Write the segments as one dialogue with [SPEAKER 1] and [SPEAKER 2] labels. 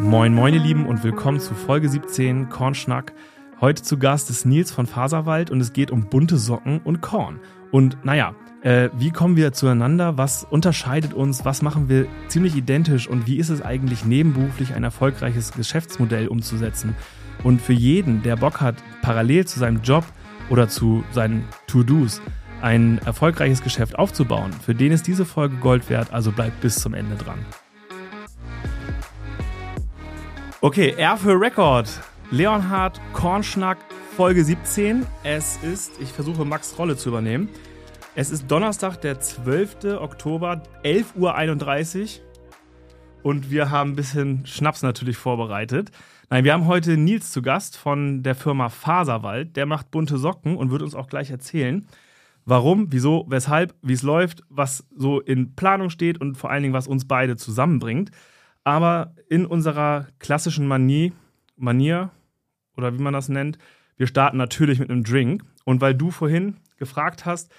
[SPEAKER 1] Moin, moin, ihr Lieben, und willkommen zu Folge 17 Kornschnack. Heute zu Gast ist Nils von Faserwald und es geht um bunte Socken und Korn. Und naja, äh, wie kommen wir zueinander? Was unterscheidet uns? Was machen wir ziemlich identisch? Und wie ist es eigentlich nebenberuflich ein erfolgreiches Geschäftsmodell umzusetzen? Und für jeden, der Bock hat, parallel zu seinem Job oder zu seinen To-Dos ein erfolgreiches Geschäft aufzubauen, für den ist diese Folge Gold wert, also bleibt bis zum Ende dran. Okay, R für Record. Leonhard Kornschnack, Folge 17. Es ist, ich versuche Max Rolle zu übernehmen. Es ist Donnerstag, der 12. Oktober, 11.31 Uhr. Und wir haben ein bisschen Schnaps natürlich vorbereitet. Nein, wir haben heute Nils zu Gast von der Firma Faserwald. Der macht bunte Socken und wird uns auch gleich erzählen, warum, wieso, weshalb, wie es läuft, was so in Planung steht und vor allen Dingen, was uns beide zusammenbringt. Aber in unserer klassischen Manie, Manier oder wie man das nennt, wir starten natürlich mit einem Drink. Und weil du vorhin gefragt hast,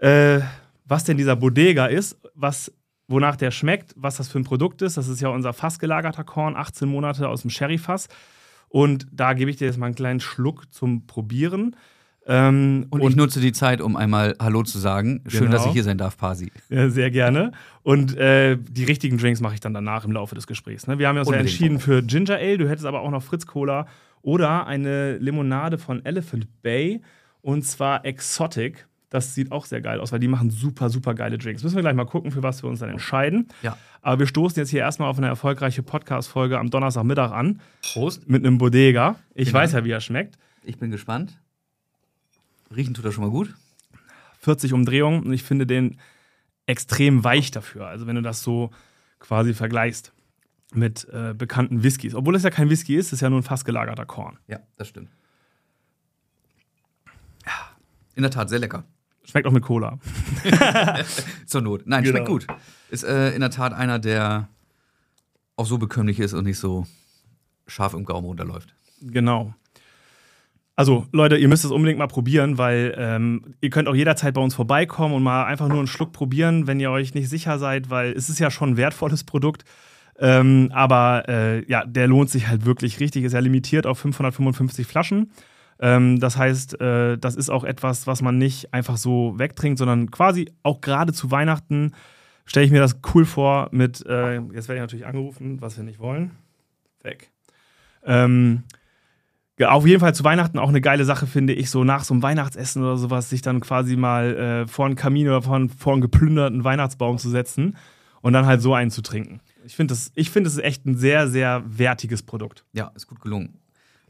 [SPEAKER 1] äh, was denn dieser Bodega ist, was, wonach der schmeckt, was das für ein Produkt ist, das ist ja unser fassgelagerter Korn, 18 Monate aus dem Sherryfass. Und da gebe ich dir jetzt mal einen kleinen Schluck zum Probieren.
[SPEAKER 2] Ähm, und, und, ich nutze die Zeit, um einmal Hallo zu sagen. Schön, genau. dass ich hier sein darf, Pasi.
[SPEAKER 1] Ja, sehr gerne. Und äh, die richtigen Drinks mache ich dann danach im Laufe des Gesprächs. Ne? Wir haben uns ja entschieden für Ginger Ale. Du hättest aber auch noch Fritz Cola oder eine Limonade von Elephant Bay und zwar Exotic. Das sieht auch sehr geil aus, weil die machen super, super geile Drinks. Müssen wir gleich mal gucken, für was wir uns dann entscheiden.
[SPEAKER 2] Ja.
[SPEAKER 1] Aber wir stoßen jetzt hier erstmal auf eine erfolgreiche Podcast-Folge am Donnerstagmittag an.
[SPEAKER 2] Prost.
[SPEAKER 1] Mit einem Bodega. Ich genau. weiß ja, wie er schmeckt.
[SPEAKER 2] Ich bin gespannt. Riechen tut er schon mal gut.
[SPEAKER 1] 40 Umdrehungen und ich finde den extrem weich dafür. Also wenn du das so quasi vergleichst mit äh, bekannten Whiskys. Obwohl es ja kein Whisky ist, ist ja nur ein fast gelagerter Korn.
[SPEAKER 2] Ja, das stimmt. In der Tat, sehr lecker.
[SPEAKER 1] Schmeckt auch mit Cola.
[SPEAKER 2] Zur Not. Nein, genau. schmeckt gut. Ist äh, in der Tat einer, der auch so bekömmlich ist und nicht so scharf im Gaumen runterläuft.
[SPEAKER 1] Genau. Also Leute, ihr müsst es unbedingt mal probieren, weil ähm, ihr könnt auch jederzeit bei uns vorbeikommen und mal einfach nur einen Schluck probieren, wenn ihr euch nicht sicher seid, weil es ist ja schon ein wertvolles Produkt. Ähm, aber äh, ja, der lohnt sich halt wirklich richtig. Ist ja limitiert auf 555 Flaschen. Ähm, das heißt, äh, das ist auch etwas, was man nicht einfach so wegtrinkt, sondern quasi auch gerade zu Weihnachten stelle ich mir das cool vor mit, äh, jetzt werde ich natürlich angerufen, was wir nicht wollen. Weg. Ähm, auf jeden Fall zu Weihnachten auch eine geile Sache, finde ich, so nach so einem Weihnachtsessen oder sowas, sich dann quasi mal äh, vor einen Kamin oder vor einen, vor einen geplünderten Weihnachtsbaum zu setzen und dann halt so einen zu trinken. Ich finde, das, find, das ist echt ein sehr, sehr wertiges Produkt.
[SPEAKER 2] Ja, ist gut gelungen.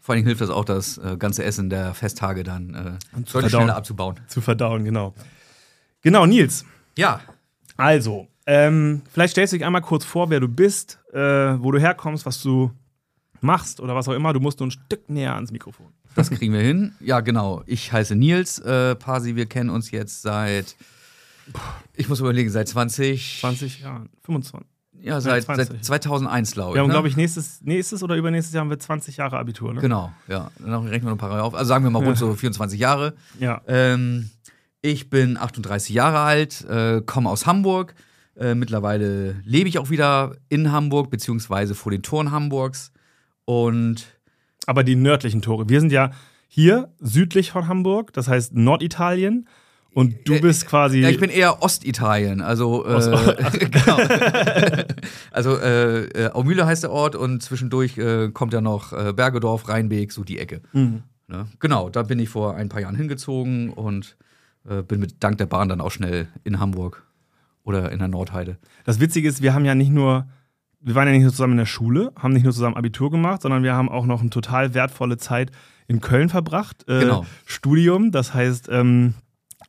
[SPEAKER 2] Vor allem hilft das auch, das äh, ganze Essen der Festtage dann äh, zu verdauen, schneller abzubauen.
[SPEAKER 1] Zu verdauen, genau. Genau, Nils.
[SPEAKER 2] Ja.
[SPEAKER 1] Also, ähm, vielleicht stellst du dich einmal kurz vor, wer du bist, äh, wo du herkommst, was du machst oder was auch immer. Du musst nur ein Stück näher ans Mikrofon.
[SPEAKER 2] Das kriegen wir hin. Ja, genau. Ich heiße Nils äh, Pasi. Wir kennen uns jetzt seit, ich muss überlegen, seit 20.
[SPEAKER 1] 20 Jahren, 25.
[SPEAKER 2] Ja, seit, seit 2001, glaube ich.
[SPEAKER 1] Wir haben,
[SPEAKER 2] ne?
[SPEAKER 1] glaube ich, nächstes, nächstes oder übernächstes Jahr haben wir 20 Jahre Abitur, ne?
[SPEAKER 2] Genau, ja. Dann rechnen wir noch ein paar Jahre auf. Also sagen wir mal rund so 24 Jahre.
[SPEAKER 1] Ja.
[SPEAKER 2] Ähm, ich bin 38 Jahre alt, äh, komme aus Hamburg. Äh, mittlerweile lebe ich auch wieder in Hamburg, beziehungsweise vor den Toren Hamburgs. Und
[SPEAKER 1] aber die nördlichen Tore. Wir sind ja hier südlich von Hamburg, das heißt Norditalien. Und du äh, bist quasi.
[SPEAKER 2] Ja, ich bin eher Ostitalien, also äh, Ost genau. also äh, äh, Aumühle heißt der Ort und zwischendurch äh, kommt ja noch äh, Bergedorf, Rheinbeek, so die Ecke. Mhm. Ne? Genau, da bin ich vor ein paar Jahren hingezogen und äh, bin mit dank der Bahn dann auch schnell in Hamburg oder in der Nordheide.
[SPEAKER 1] Das Witzige ist, wir haben ja nicht nur wir waren ja nicht nur zusammen in der Schule, haben nicht nur zusammen Abitur gemacht, sondern wir haben auch noch eine total wertvolle Zeit in Köln verbracht.
[SPEAKER 2] Äh, genau.
[SPEAKER 1] Studium, das heißt ähm,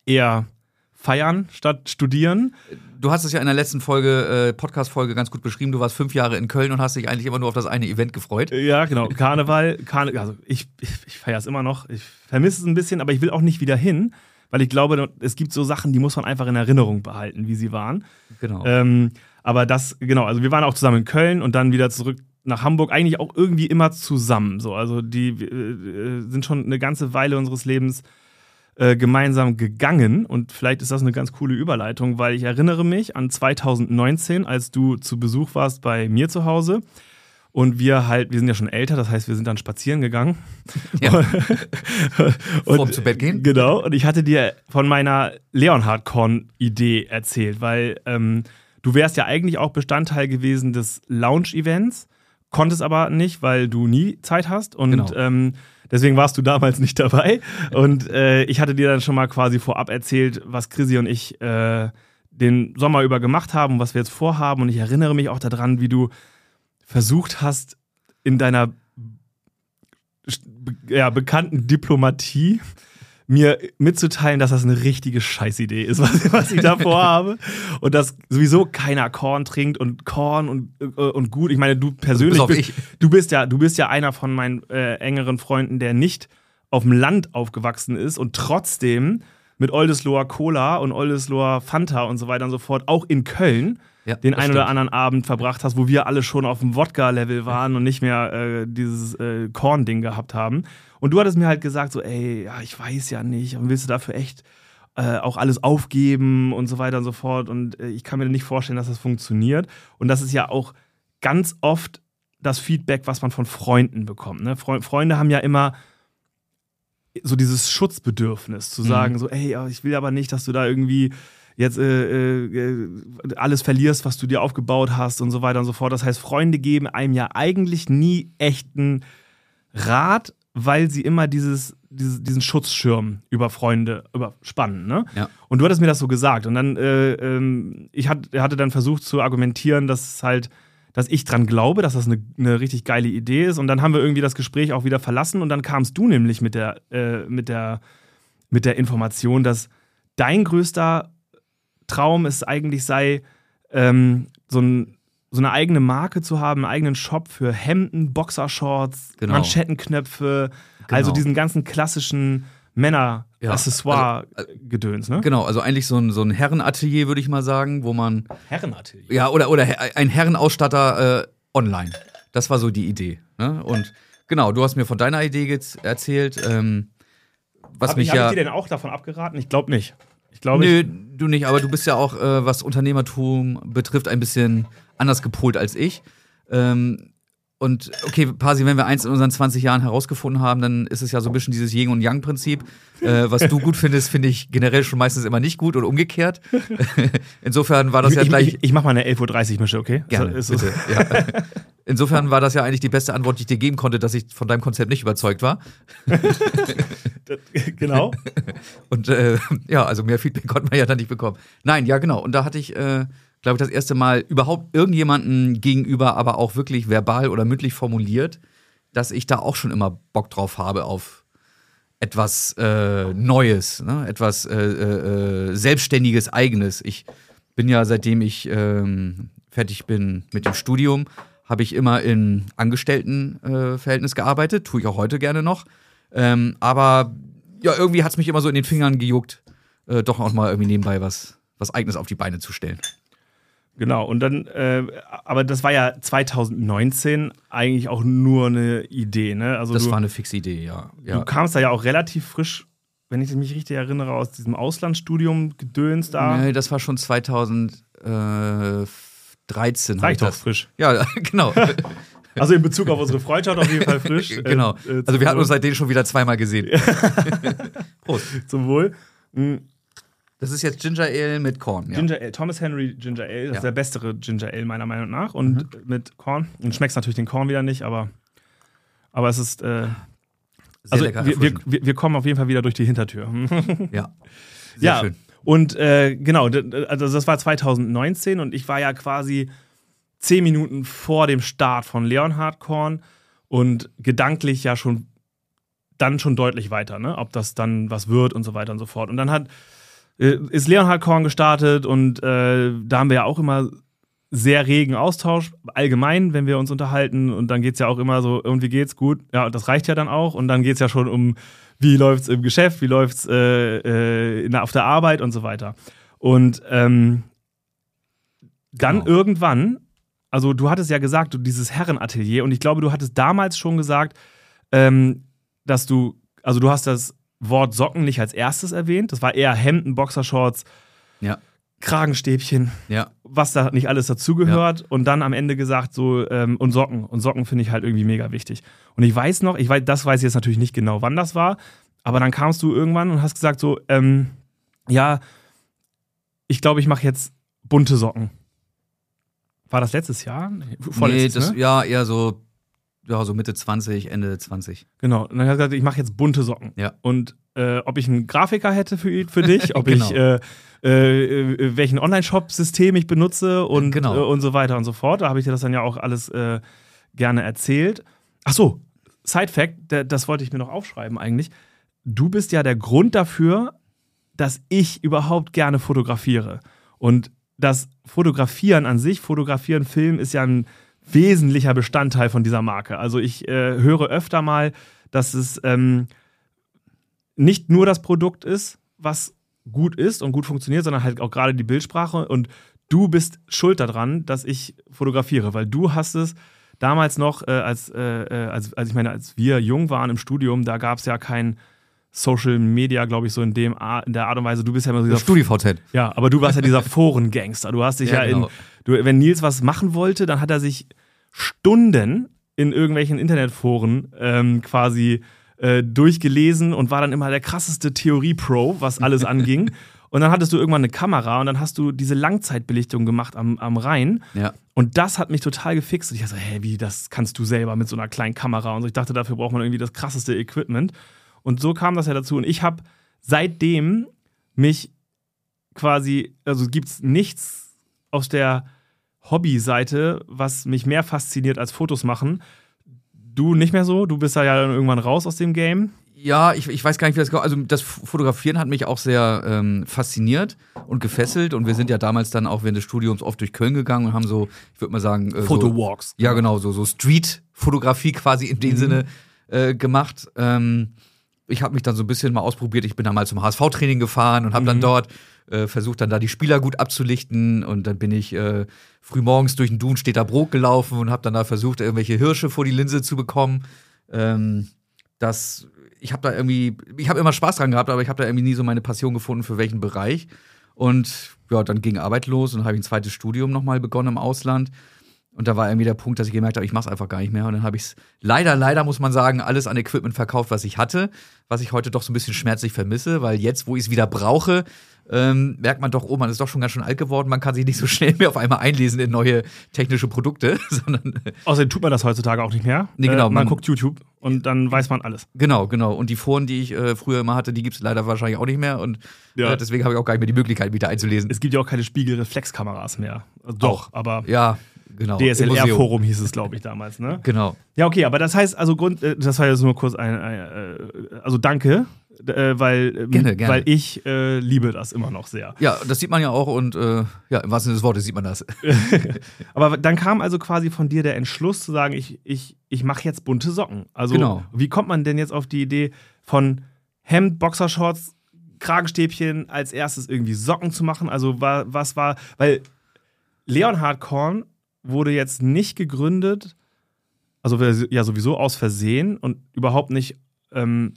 [SPEAKER 1] eher feiern statt studieren.
[SPEAKER 2] Du hast es ja in der letzten Folge, äh, Podcast-Folge ganz gut beschrieben. Du warst fünf Jahre in Köln und hast dich eigentlich immer nur auf das eine Event gefreut.
[SPEAKER 1] Ja, genau. Karneval, Karne also ich, ich, ich feiere es immer noch. Ich vermisse es ein bisschen, aber ich will auch nicht wieder hin, weil ich glaube, es gibt so Sachen, die muss man einfach in Erinnerung behalten, wie sie waren.
[SPEAKER 2] Genau.
[SPEAKER 1] Ähm, aber das, genau, also wir waren auch zusammen in Köln und dann wieder zurück nach Hamburg, eigentlich auch irgendwie immer zusammen. So, also die äh, sind schon eine ganze Weile unseres Lebens äh, gemeinsam gegangen und vielleicht ist das eine ganz coole Überleitung, weil ich erinnere mich an 2019, als du zu Besuch warst bei mir zu Hause Und wir halt, wir sind ja schon älter, das heißt, wir sind dann spazieren gegangen.
[SPEAKER 2] Ja.
[SPEAKER 1] und,
[SPEAKER 2] Vorm zu Bett gehen?
[SPEAKER 1] Genau. Und ich hatte dir von meiner Leonhard-Con-Idee erzählt, weil ähm, du wärst ja eigentlich auch Bestandteil gewesen des Lounge-Events, konntest aber nicht, weil du nie Zeit hast. Und
[SPEAKER 2] Genau.
[SPEAKER 1] ähm, deswegen warst du damals nicht dabei. Und äh, ich hatte dir dann schon mal quasi vorab erzählt, was Chrissy und ich äh, den Sommer über gemacht haben, was wir jetzt vorhaben. Und ich erinnere mich auch daran, wie du versucht hast, in deiner ja, bekannten Diplomatie mir mitzuteilen, dass das eine richtige Scheißidee ist, was, was ich da vorhabe. Und dass sowieso keiner Korn trinkt und Korn und, äh, und gut. Ich meine, du persönlich
[SPEAKER 2] auf
[SPEAKER 1] bist, du bist ja, du bist ja einer von meinen äh, engeren Freunden, der nicht auf dem Land aufgewachsen ist und trotzdem mit Oldesloher Cola und Oldesloher Fanta und so weiter und so fort auch in Köln
[SPEAKER 2] Ja,
[SPEAKER 1] den
[SPEAKER 2] das
[SPEAKER 1] ein oder anderen Abend verbracht hast, wo wir alle schon auf dem Wodka-Level waren und nicht mehr äh, dieses äh, Korn-Ding gehabt haben. Und du hattest mir halt gesagt, so, ey, ja, ich weiß ja nicht, und willst du dafür echt äh, auch alles aufgeben und so weiter und so fort. Und äh, ich kann mir nicht vorstellen, dass das funktioniert. Und das ist ja auch ganz oft das Feedback, was man von Freunden bekommt. Ne? Fre Freunde haben ja immer so dieses Schutzbedürfnis zu sagen, so, ey, ja, ich will aber nicht, dass du da irgendwie jetzt äh, äh, alles verlierst, was du dir aufgebaut hast und so weiter und so fort. Das heißt, Freunde geben einem ja eigentlich nie echten Rat, weil sie immer dieses, dieses, diesen Schutzschirm über Freunde überspannen. Ne?
[SPEAKER 2] Ja.
[SPEAKER 1] Und du hattest mir das so gesagt. Und dann, äh, ähm, ich hat, hatte dann versucht zu argumentieren, dass es halt, dass ich dran glaube, dass das eine, eine richtig geile Idee ist. Und dann haben wir irgendwie das Gespräch auch wieder verlassen. Und dann kamst du nämlich mit der, äh, mit der, mit der Information, dass dein größter Traum es eigentlich sei, ähm, so, ein, so eine eigene Marke zu haben, einen eigenen Shop für Hemden, Boxershorts,
[SPEAKER 2] Genau.
[SPEAKER 1] Manschettenknöpfe, also diesen ganzen klassischen
[SPEAKER 2] Ja,
[SPEAKER 1] Männer-Accessoire-Gedöns, ne?
[SPEAKER 2] Genau, also eigentlich so ein, so ein Herrenatelier, würde ich mal sagen, wo man,
[SPEAKER 1] Herrenatelier.
[SPEAKER 2] ja, oder, oder ein Herrenausstatter äh, online. Das war so die Idee. Ne? Und genau, du hast mir von deiner Idee jetzt erzählt, ähm, was
[SPEAKER 1] Hab,
[SPEAKER 2] mich
[SPEAKER 1] ich, hab
[SPEAKER 2] ja.
[SPEAKER 1] ich dir denn auch davon abgeraten? Ich glaube nicht. Ich glaube,
[SPEAKER 2] Nö, du nicht, aber du bist ja auch, äh, was Unternehmertum betrifft, ein bisschen anders gepolt als ich. Ähm, und okay, Pasi, wenn wir eins in unseren 20 Jahren herausgefunden haben, dann ist es ja so ein bisschen dieses Yin- und Yang-Prinzip. Äh, was du gut findest, finde ich generell schon meistens immer nicht gut oder umgekehrt. Insofern war das
[SPEAKER 1] ich,
[SPEAKER 2] ja
[SPEAKER 1] ich,
[SPEAKER 2] gleich.
[SPEAKER 1] ich, ich mach mal eine 11.30 Uhr Mische, okay?
[SPEAKER 2] Gerne,
[SPEAKER 1] ist,
[SPEAKER 2] bitte. Ja. Insofern war das ja eigentlich die beste Antwort, die ich dir geben konnte, dass ich von deinem Konzept nicht überzeugt war.
[SPEAKER 1] genau.
[SPEAKER 2] Und äh, ja, also mehr Feedback konnte man ja dann nicht bekommen. Nein, ja, genau. Und da hatte ich, äh, glaube ich, das erste Mal überhaupt irgendjemanden gegenüber, aber auch wirklich verbal oder mündlich formuliert, dass ich da auch schon immer Bock drauf habe auf etwas äh, Neues, ne? etwas äh, äh, äh, Selbstständiges, Eigenes. Ich bin ja, seitdem ich ähm, fertig bin mit dem Studium, habe ich immer in Angestelltenverhältnis Verhältnis gearbeitet, tue ich auch heute gerne noch. Ähm, aber ja, irgendwie hat es mich immer so in den Fingern gejuckt, äh, doch auch mal irgendwie nebenbei was, was Eigenes auf die Beine zu stellen.
[SPEAKER 1] Genau, und dann, äh, aber das war ja 2019 eigentlich auch nur eine Idee, ne? Also
[SPEAKER 2] Das
[SPEAKER 1] du,
[SPEAKER 2] war eine fixe Idee, ja. ja.
[SPEAKER 1] du kamst da ja auch relativ frisch, wenn ich mich richtig erinnere, aus diesem Auslandsstudium gedöns da.
[SPEAKER 2] Nee, das war schon 2013.
[SPEAKER 1] Sag
[SPEAKER 2] hab
[SPEAKER 1] ich doch frisch.
[SPEAKER 2] Ja, genau.
[SPEAKER 1] Also in Bezug auf unsere Freundschaft auf jeden Fall frisch. Äh,
[SPEAKER 2] genau.
[SPEAKER 1] äh,
[SPEAKER 2] Also wir hatten uns seitdem schon wieder zweimal gesehen. Prost.
[SPEAKER 1] Zum Wohl. Mhm.
[SPEAKER 2] Das ist jetzt Ginger Ale mit Korn. Ja.
[SPEAKER 1] Ginger Ale, Thomas Henry Ginger Ale, das
[SPEAKER 2] Ja.
[SPEAKER 1] ist der bessere Ginger Ale meiner Meinung nach. Und mit Korn. Und schmeckst natürlich den Korn wieder nicht, aber, aber es ist. Äh, also
[SPEAKER 2] lecker
[SPEAKER 1] wir, wir, wir, kommen auf jeden Fall wieder durch die Hintertür.
[SPEAKER 2] Ja. Sehr
[SPEAKER 1] ja,
[SPEAKER 2] schön.
[SPEAKER 1] und äh, genau, also das war 2019 und ich war ja quasi zehn Minuten vor dem Start von Leonhard Korn und gedanklich ja schon dann schon deutlich weiter, ne? ob das dann was wird und so weiter und so fort. Und dann hat ist Leonhard Korn gestartet und äh, da haben wir ja auch immer sehr regen Austausch, allgemein, wenn wir uns unterhalten. Und dann geht es ja auch immer so, irgendwie geht's gut. Ja, das reicht ja dann auch. Und dann geht es ja schon um, wie läuft's im Geschäft, wie läuft's äh, äh, auf der Arbeit und so weiter. Und ähm, dann
[SPEAKER 2] Genau.
[SPEAKER 1] irgendwann, also du hattest ja gesagt, du dieses Herrenatelier, und ich glaube, du hattest damals schon gesagt, ähm, dass du, also du hast das Wort Socken nicht als erstes erwähnt. Das war eher Hemden, Boxershorts,
[SPEAKER 2] Ja.
[SPEAKER 1] Kragenstäbchen,
[SPEAKER 2] Ja.
[SPEAKER 1] was da nicht alles dazugehört und dann am Ende gesagt so ähm, und Socken und Socken finde ich halt irgendwie mega wichtig. Und ich weiß noch, ich weiß, das weiß ich jetzt natürlich nicht genau, wann das war, aber dann kamst du irgendwann und hast gesagt so, ähm, ja, ich glaube, ich mache jetzt bunte Socken. War das letztes Jahr? Nee,
[SPEAKER 2] Nee,
[SPEAKER 1] vorletztes,
[SPEAKER 2] das,
[SPEAKER 1] ne?
[SPEAKER 2] ja, eher so, ja, so Mitte 20, Ende 20.
[SPEAKER 1] Genau. Und dann hat er gesagt, ich mache jetzt bunte Socken.
[SPEAKER 2] Ja.
[SPEAKER 1] Und äh, ob ich einen Grafiker hätte für, für dich, ob
[SPEAKER 2] Genau.
[SPEAKER 1] ich äh, äh, äh, welchen Online-Shop-System ich benutze und,
[SPEAKER 2] Genau.
[SPEAKER 1] äh, und so weiter und so fort. Da habe ich dir das dann ja auch alles äh, gerne erzählt. Ach so, Side-Fact, das wollte ich mir noch aufschreiben eigentlich. Du bist ja der Grund dafür, dass ich überhaupt gerne fotografiere. Und das Fotografieren an sich, Fotografieren, Film ist ja ein wesentlicher Bestandteil von dieser Marke. Also ich äh, höre öfter mal, dass es ähm, nicht nur das Produkt ist, was gut ist und gut funktioniert, sondern halt auch gerade die Bildsprache. Und du bist schuld daran, dass ich fotografiere, weil du hast es damals noch, äh, als, äh, äh, als, als ich meine, als wir jung waren im Studium, da gab es ja kein Social Media, glaube ich, so in, dem Ar in der Art und Weise. Du bist ja immer so dieser
[SPEAKER 2] StudiVZ.
[SPEAKER 1] ja, aber du warst ja dieser Forengangster. Du hast dich ja,
[SPEAKER 2] Ja, genau.
[SPEAKER 1] in. Du, wenn Nils was machen wollte, dann hat er sich Stunden in irgendwelchen Internetforen ähm, quasi äh, durchgelesen und war dann immer der krasseste Theorie-Pro, was alles anging. Und dann hattest du irgendwann eine Kamera und dann hast du diese Langzeitbelichtung gemacht am, am Rhein.
[SPEAKER 2] Ja.
[SPEAKER 1] Und das hat mich total gefixt. Und ich dachte, so, hä, wie, das kannst du selber mit so einer kleinen Kamera und so. Ich dachte, dafür braucht man irgendwie das krasseste Equipment. Und so kam das ja dazu. Und ich habe seitdem mich quasi, also gibt es nichts aus der Hobby-Seite, was mich mehr fasziniert als Fotos machen. Du nicht mehr so? Du bist da ja dann irgendwann raus aus dem Game.
[SPEAKER 2] Ja, ich, ich weiß gar nicht, wie das kommt. Also das Fotografieren hat mich auch sehr ähm, fasziniert und gefesselt. Und wir sind ja damals dann auch während des Studiums oft durch Köln gegangen und haben so, ich würde mal sagen, äh, so,
[SPEAKER 1] Fotowalks.
[SPEAKER 2] ja genau, so, so Street-Fotografie quasi in dem Sinne äh, gemacht. Ähm, ich habe mich dann so ein bisschen mal ausprobiert. Ich bin dann mal zum HSV-Training gefahren und habe dann dort äh, versucht, dann da die Spieler gut abzulichten. Und dann bin ich äh, frühmorgens durch den Dunstädter Brot gelaufen und habe dann da versucht, irgendwelche Hirsche vor die Linse zu bekommen. Ähm, das, ich habe da irgendwie, ich habe immer Spaß dran gehabt, aber ich habe da irgendwie nie so meine Passion gefunden, für welchen Bereich. Und ja, dann ging Arbeit los und habe ein zweites Studium nochmal begonnen im Ausland. Und da war irgendwie der Punkt, dass ich gemerkt habe, ich mache es einfach gar nicht mehr. Und dann habe ich es leider, leider muss man sagen, alles an Equipment verkauft, was ich hatte, was ich heute doch so ein bisschen schmerzlich vermisse, weil jetzt, wo ich es wieder brauche, ähm, merkt man doch, oh, man ist doch schon ganz schön alt geworden. Man kann sich nicht so schnell mehr auf einmal einlesen in neue technische Produkte, sondern
[SPEAKER 1] Außerdem tut man das heutzutage auch nicht mehr.
[SPEAKER 2] Nee, genau,
[SPEAKER 1] Äh, man,
[SPEAKER 2] man-
[SPEAKER 1] guckt YouTube und dann weiß man alles.
[SPEAKER 2] Genau, genau. Und die Foren, die ich äh, früher immer hatte, die gibt es leider wahrscheinlich auch nicht mehr. Und
[SPEAKER 1] Ja.
[SPEAKER 2] äh, deswegen habe ich auch gar nicht mehr die Möglichkeit, wieder einzulesen.
[SPEAKER 1] Es gibt ja auch keine Spiegelreflexkameras mehr. Also doch, aber
[SPEAKER 2] ja, genau.
[SPEAKER 1] DSLR-Forum hieß es, glaube ich, damals, ne?
[SPEAKER 2] Genau.
[SPEAKER 1] Ja, okay, aber das heißt, also Grund, äh, das war jetzt nur kurz ein, ein äh, also danke, äh, weil, ähm,
[SPEAKER 2] Gerne, gerne.
[SPEAKER 1] weil ich äh, liebe das immer noch sehr.
[SPEAKER 2] Ja, das sieht man ja auch und äh, ja, im wahrsten Sinne des Wortes sieht man das.
[SPEAKER 1] Aber dann kam also quasi von dir der Entschluss zu sagen, ich, ich, ich mache jetzt bunte Socken. Also
[SPEAKER 2] Genau.
[SPEAKER 1] wie kommt man denn jetzt auf die Idee von Hemd, Boxershorts, Kragenstäbchen als erstes irgendwie Socken zu machen? Also wa- was war, weil Leonhard Korn wurde jetzt nicht gegründet, also ja sowieso aus Versehen und überhaupt nicht ähm,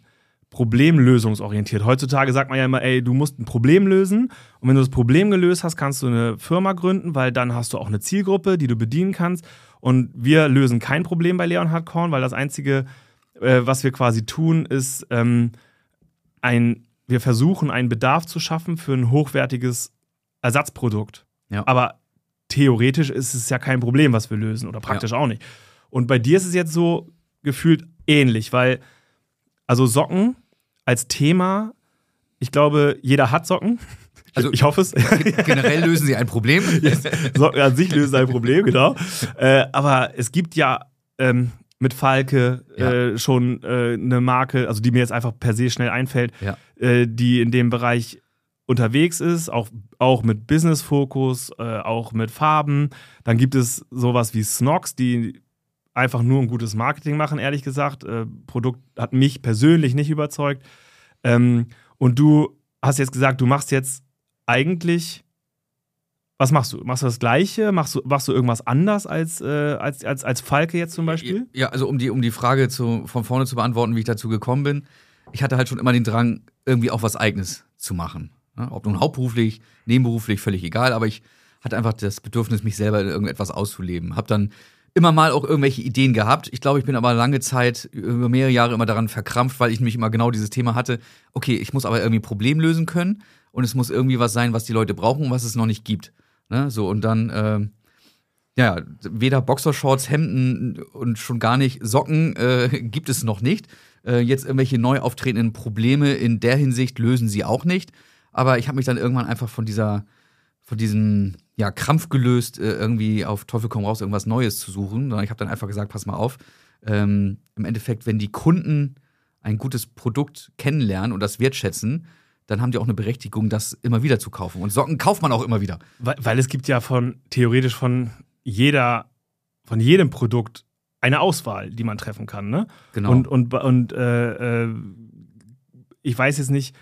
[SPEAKER 1] problemlösungsorientiert. Heutzutage sagt man ja immer, ey, du musst ein Problem lösen und wenn du das Problem gelöst hast, kannst du eine Firma gründen, weil dann hast du auch eine Zielgruppe, die du bedienen kannst. Und wir lösen kein Problem bei Leonhard Korn, weil das Einzige, äh, was wir quasi tun, ist ähm, ein, wir versuchen einen Bedarf zu schaffen für ein hochwertiges Ersatzprodukt.
[SPEAKER 2] Ja.
[SPEAKER 1] Aber theoretisch ist es ja kein Problem, was wir lösen oder praktisch auch nicht. Und bei dir ist es jetzt so gefühlt ähnlich, weil also Socken als Thema, ich glaube, jeder hat Socken.
[SPEAKER 2] Also-
[SPEAKER 1] ich hoffe es.
[SPEAKER 2] Generell lösen sie ein Problem.
[SPEAKER 1] Socken an sich lösen ein Problem, genau. Äh, aber es gibt ja ähm, mit Falke äh, schon äh, eine Marke, also die mir jetzt einfach per se schnell einfällt,
[SPEAKER 2] Ja.
[SPEAKER 1] äh, die in dem Bereich unterwegs ist, auch, auch mit Business-Fokus, äh, auch mit Farben. Dann gibt es sowas wie Snox, die einfach nur ein gutes Marketing machen, ehrlich gesagt. Äh, Produkt hat mich persönlich nicht überzeugt. Ähm, und du hast jetzt gesagt, du machst jetzt eigentlich. Was machst du? Machst du das Gleiche? Machst du, machst du irgendwas anders als, äh, als, als, als Falke jetzt zum Beispiel?
[SPEAKER 2] Ja, also um die, um die Frage zu, von vorne zu beantworten, wie ich dazu gekommen bin. Ich hatte halt schon immer den Drang, irgendwie auch was Eigenes zu machen. Ja, ob nun hauptberuflich, nebenberuflich, völlig egal, aber ich hatte einfach das Bedürfnis, mich selber in irgendetwas auszuleben. Hab dann immer mal auch irgendwelche Ideen gehabt. Ich glaube, ich bin aber lange Zeit, über mehrere Jahre immer daran verkrampft, weil ich nämlich immer genau dieses Thema hatte. Okay, ich muss aber irgendwie ein Problem lösen können und es muss irgendwie was sein, was die Leute brauchen und was es noch nicht gibt. Ne? So, und dann, äh, ja, weder Boxershorts, Hemden und schon gar nicht Socken äh, gibt es noch nicht. Äh, jetzt irgendwelche neu auftretenden Probleme in der Hinsicht lösen sie auch nicht. Aber ich habe mich dann irgendwann einfach von dieser, von diesem ja, Krampf gelöst, äh, irgendwie auf Teufel komm raus, irgendwas Neues zu suchen. Sondern ich habe dann einfach gesagt, pass mal auf, ähm, im Endeffekt, wenn die Kunden ein gutes Produkt kennenlernen und das wertschätzen, dann haben die auch eine Berechtigung, das immer wieder zu kaufen. Und Socken kauft man auch immer wieder.
[SPEAKER 1] Weil, weil es gibt ja von theoretisch von jeder, von jedem Produkt eine Auswahl, die man treffen kann, ne?
[SPEAKER 2] Genau.
[SPEAKER 1] Und, und, und äh, äh, ich weiß jetzt nicht,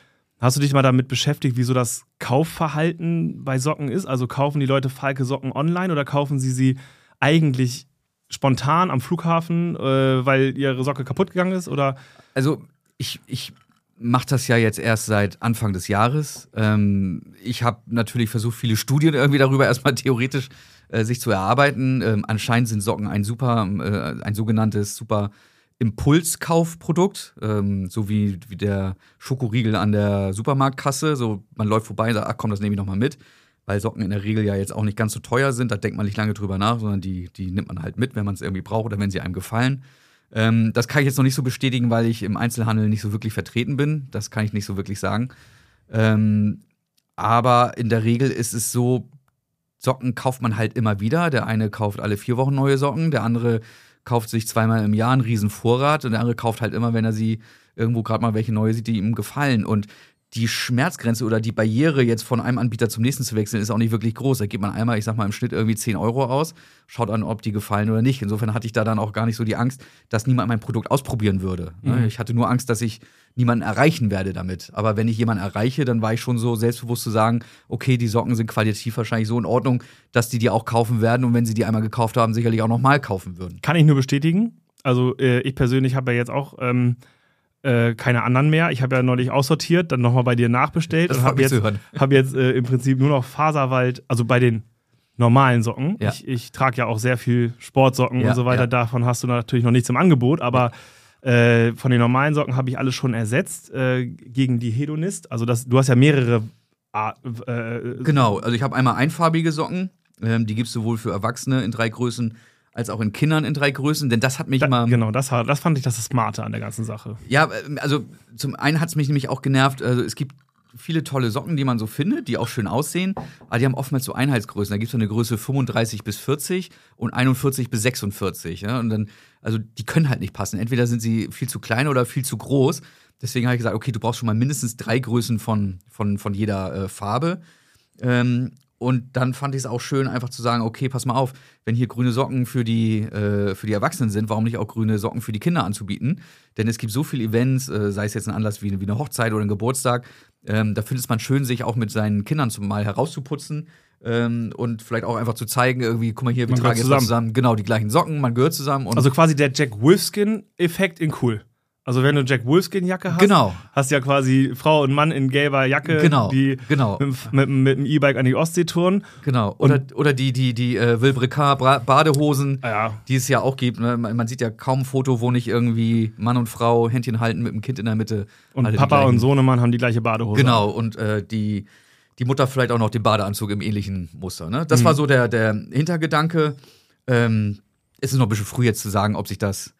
[SPEAKER 1] hast du dich mal damit beschäftigt, wie so das Kaufverhalten bei Socken ist? Also kaufen die Leute Falke Socken online oder kaufen sie sie eigentlich spontan am Flughafen, äh, weil ihre Socke kaputt gegangen ist? Oder?
[SPEAKER 2] Also ich, ich mache das ja jetzt erst seit Anfang des Jahres. Ähm, ich habe natürlich versucht, viele Studien irgendwie darüber erstmal theoretisch äh, sich zu erarbeiten. Ähm, anscheinend sind Socken ein super, äh, ein sogenanntes super Impulskaufprodukt, ähm, so wie, wie der Schokoriegel an der Supermarktkasse. So, man läuft vorbei und sagt, ach komm, das nehme ich nochmal mit. Weil Socken in der Regel ja jetzt auch nicht ganz so teuer sind, da denkt man nicht lange drüber nach, sondern die, die nimmt man halt mit, wenn man es irgendwie braucht oder wenn sie einem gefallen. Ähm, das kann ich jetzt noch nicht so bestätigen, weil ich im Einzelhandel nicht so wirklich vertreten bin. Das kann ich nicht so wirklich sagen. Ähm, aber in der Regel ist es so, Socken kauft man halt immer wieder. Der eine kauft alle vier Wochen neue Socken, der andere kauft sich zweimal im Jahr einen riesen Vorrat und der andere kauft halt immer, wenn er sie irgendwo gerade mal welche neue sieht, die ihm gefallen. Und die Schmerzgrenze oder die Barriere, jetzt von einem Anbieter zum nächsten zu wechseln, ist auch nicht wirklich groß. Da gibt man einmal, ich sag mal, im Schnitt irgendwie 10 Euro aus, schaut an, ob die gefallen oder nicht. Insofern hatte ich da dann auch gar nicht so die Angst, dass niemand mein Produkt ausprobieren würde. Ne? Mhm. Ich hatte nur Angst, dass ich niemanden erreichen werde damit. Aber wenn ich jemanden erreiche, dann war ich schon so selbstbewusst zu sagen, okay, die Socken sind qualitativ wahrscheinlich so in Ordnung, dass die die auch kaufen werden und wenn sie die einmal gekauft haben, sicherlich auch nochmal kaufen würden.
[SPEAKER 1] Kann ich nur bestätigen. Also äh, ich persönlich habe ja jetzt auch ähm, äh, keine anderen mehr. Ich habe ja neulich aussortiert, dann nochmal bei dir nachbestellt
[SPEAKER 2] das
[SPEAKER 1] und habe jetzt, hab jetzt äh, im Prinzip nur noch Faserwald, also bei den normalen Socken. Ja. Ich, ich trage ja auch sehr viel Sportsocken ja, und so weiter. Ja. Davon hast du natürlich noch nichts im Angebot, aber äh, von den normalen Socken habe ich alles schon ersetzt äh, gegen die Hedonist. Also das, du hast ja mehrere
[SPEAKER 2] äh, Genau, also ich habe einmal einfarbige Socken. Ähm, die gibt es sowohl für Erwachsene in drei Größen als auch in Kindern in drei Größen, denn das hat mich
[SPEAKER 1] da,
[SPEAKER 2] immer.
[SPEAKER 1] Genau, das, das fand ich das Smarte an der ganzen Sache.
[SPEAKER 2] Ja, ähm, also zum einen hat es mich nämlich auch genervt, also es gibt viele tolle Socken, die man so findet, die auch schön aussehen, aber die haben oftmals so Einheitsgrößen. Da gibt es so eine Größe 35 bis 40 und 41 bis 46. Ja? Und dann, also die können halt nicht passen. Entweder sind sie viel zu klein oder viel zu groß. Deswegen habe ich gesagt, okay, du brauchst schon mal mindestens drei Größen von, von, von jeder äh, Farbe. Ähm, und dann fand ich es auch schön, einfach zu sagen, okay, pass mal auf, wenn hier grüne Socken für die, äh, für die Erwachsenen sind, warum nicht auch grüne Socken für die Kinder anzubieten? Denn es gibt so viele Events, äh, sei es jetzt ein Anlass wie, wie eine Hochzeit oder ein Geburtstag, ähm, da findet es man schön, sich auch mit seinen Kindern zum mal herauszuputzen. Ähm, und vielleicht auch einfach zu zeigen, irgendwie, guck mal hier, wir man tragen jetzt zusammen. zusammen. Genau, die gleichen Socken, man gehört zusammen.
[SPEAKER 1] also quasi der Jack Wolfskin-Effekt in cool. Also wenn du Jack Wolfskin-Jacke hast,
[SPEAKER 2] genau.
[SPEAKER 1] hast du ja quasi Frau und Mann in gelber Jacke,
[SPEAKER 2] genau.
[SPEAKER 1] die
[SPEAKER 2] genau.
[SPEAKER 1] mit, mit, mit dem E-Bike an die Ostsee touren.
[SPEAKER 2] Genau. Oder, und, oder die, die, die äh, Vilebrequin Badehosen,
[SPEAKER 1] ja.
[SPEAKER 2] die es ja auch gibt. Ne? Man sieht ja kaum ein Foto, wo nicht irgendwie Mann und Frau Händchen halten mit dem Kind in der Mitte.
[SPEAKER 1] Und Papa und Sohnemann haben die gleiche Badehose.
[SPEAKER 2] Genau. Und äh, die, die Mutter vielleicht auch noch den Badeanzug im ähnlichen Muster. Ne? Das mhm. war so der, der Hintergedanke. Ähm, es ist noch ein bisschen früh jetzt zu sagen, ob sich das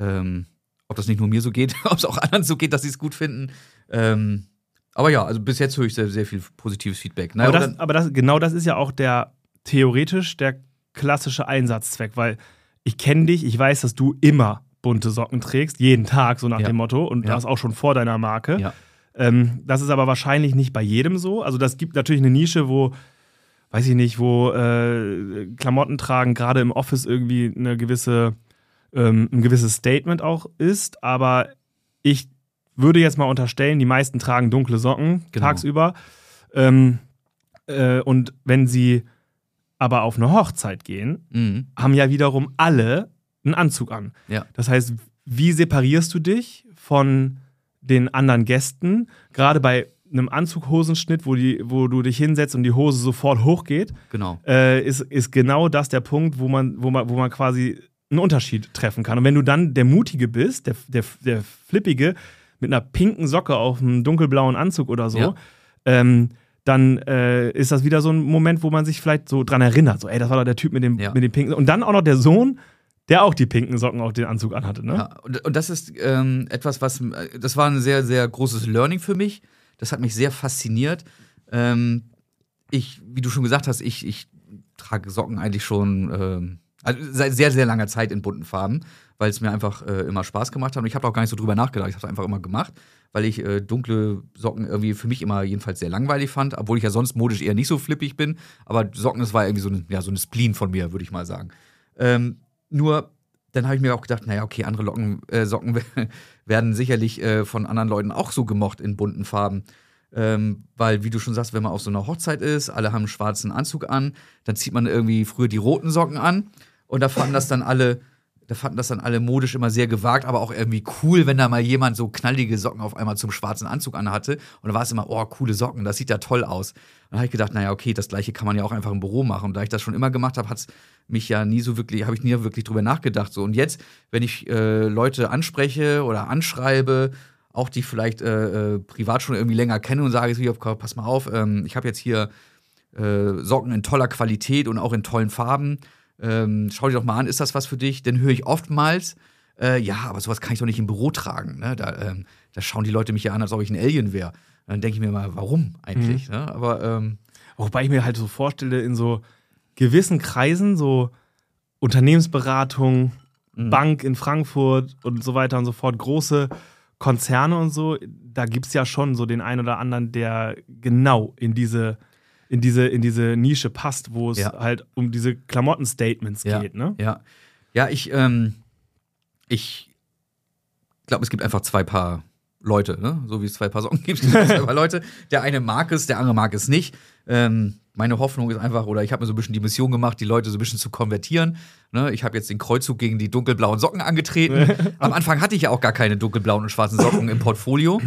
[SPEAKER 2] ähm, ob das nicht nur mir so geht, ob es auch anderen so geht, dass sie es gut finden. Ähm, aber ja, also bis jetzt höre ich sehr, sehr viel positives Feedback.
[SPEAKER 1] Naja, aber, das, aber das, genau das ist ja auch der theoretisch der klassische Einsatzzweck, weil ich kenne dich, ich weiß, dass du immer bunte Socken trägst, jeden Tag, so nach ja. dem Motto, und ja. das auch schon vor deiner Marke.
[SPEAKER 2] Ja.
[SPEAKER 1] Ähm, das ist aber wahrscheinlich nicht bei jedem so. Also das gibt natürlich eine Nische, wo, weiß ich nicht, wo äh, Klamotten tragen, gerade im Office irgendwie eine gewisse ähm, ein gewisses Statement auch ist, aber ich würde jetzt mal unterstellen, die meisten tragen dunkle Socken genau. tagsüber. Ähm, äh, und wenn sie aber auf eine Hochzeit gehen, mhm. haben ja wiederum alle einen Anzug an.
[SPEAKER 2] Ja.
[SPEAKER 1] Das heißt, wie separierst du dich von den anderen Gästen? Gerade bei einem Anzughosenschnitt, wo, die, wo du dich hinsetzt und die Hose sofort hochgeht,
[SPEAKER 2] Genau.
[SPEAKER 1] äh, ist, ist genau das der Punkt, wo man, wo man, wo man quasi einen Unterschied treffen kann. Und wenn du dann der Mutige bist, der, der, der Flippige, mit einer pinken Socke auf einem dunkelblauen Anzug oder so,
[SPEAKER 2] Ja.
[SPEAKER 1] ähm, dann äh, ist das wieder so ein Moment, wo man sich vielleicht so dran erinnert. So, ey, das war doch der Typ mit dem,
[SPEAKER 2] Ja.
[SPEAKER 1] mit dem pinken. Und dann auch noch der Sohn, der auch die pinken Socken auf den Anzug anhatte, ne?
[SPEAKER 2] Ja, und, das ist ähm, etwas, was, das war ein sehr, sehr großes Learning für mich. Das hat mich sehr fasziniert. Ähm, ich, wie du schon gesagt hast, ich, ich trage Socken eigentlich schon ähm, also seit sehr, sehr langer Zeit in bunten Farben, weil es mir einfach äh, immer Spaß gemacht hat. Und ich habe auch gar nicht so drüber nachgedacht. Ich habe es einfach immer gemacht, weil ich äh, dunkle Socken irgendwie für mich immer jedenfalls sehr langweilig fand, obwohl ich ja sonst modisch eher nicht so flippig bin. Aber Socken, das war irgendwie so ein, ja, so ein Spleen von mir, würde ich mal sagen. Ähm, nur dann habe ich mir auch gedacht, naja, okay, andere Locken, äh, Socken werden sicherlich äh, von anderen Leuten auch so gemocht in bunten Farben. Ähm, weil, wie du schon sagst, wenn man auf so einer Hochzeit ist, alle haben einen schwarzen Anzug an, dann zieht man irgendwie früher die roten Socken an und da fanden das dann alle, da fanden das dann alle modisch immer sehr gewagt, aber auch irgendwie cool, wenn da mal jemand so knallige Socken auf einmal zum schwarzen Anzug anhatte. Und dann war es immer, oh, coole Socken, das sieht ja toll aus. Dann habe ich gedacht, naja, okay, das gleiche kann man ja auch einfach im Büro machen. Und da ich das schon immer gemacht habe, hat es mich ja nie so wirklich, habe ich nie wirklich drüber nachgedacht. So. Und jetzt, wenn ich äh, Leute anspreche oder anschreibe, auch die vielleicht äh, äh, privat schon irgendwie länger kenne und sage, so, pass mal auf, ähm, ich habe jetzt hier äh, Socken in toller Qualität und auch in tollen Farben. Ähm, schau dir doch mal an, ist das was für dich? Dann höre ich oftmals, äh, ja, aber sowas kann ich doch nicht im Büro tragen. Ne? Da, ähm, da schauen die Leute mich ja an, als ob ich ein Alien wäre. Dann denke ich mir mal, warum eigentlich?
[SPEAKER 1] Mhm.
[SPEAKER 2] Ne? Aber ähm,
[SPEAKER 1] Wobei ich mir halt so vorstelle, in so gewissen Kreisen, so Unternehmensberatung,
[SPEAKER 2] Mhm.
[SPEAKER 1] Bank in Frankfurt und so weiter und so fort, große Konzerne und so, da gibt es ja schon so den einen oder anderen, der genau in diese, in diese, in diese Nische passt, wo es
[SPEAKER 2] Ja.
[SPEAKER 1] halt um diese Klamotten-Statements
[SPEAKER 2] ja,
[SPEAKER 1] geht, ne?
[SPEAKER 2] ja, ja, ich, ähm, ich glaube, es gibt einfach zwei Paar Leute, ne? so wie es zwei Paar Socken gibt, gibt es zwei Paar Leute. Der eine mag es, der andere mag es nicht. Ähm, meine Hoffnung ist einfach, oder ich habe mir so ein bisschen die Mission gemacht, die Leute so ein bisschen zu konvertieren. Ne? Ich habe jetzt den Kreuzzug gegen die dunkelblauen Socken angetreten. Am Anfang hatte ich ja auch gar keine dunkelblauen und schwarzen Socken im Portfolio.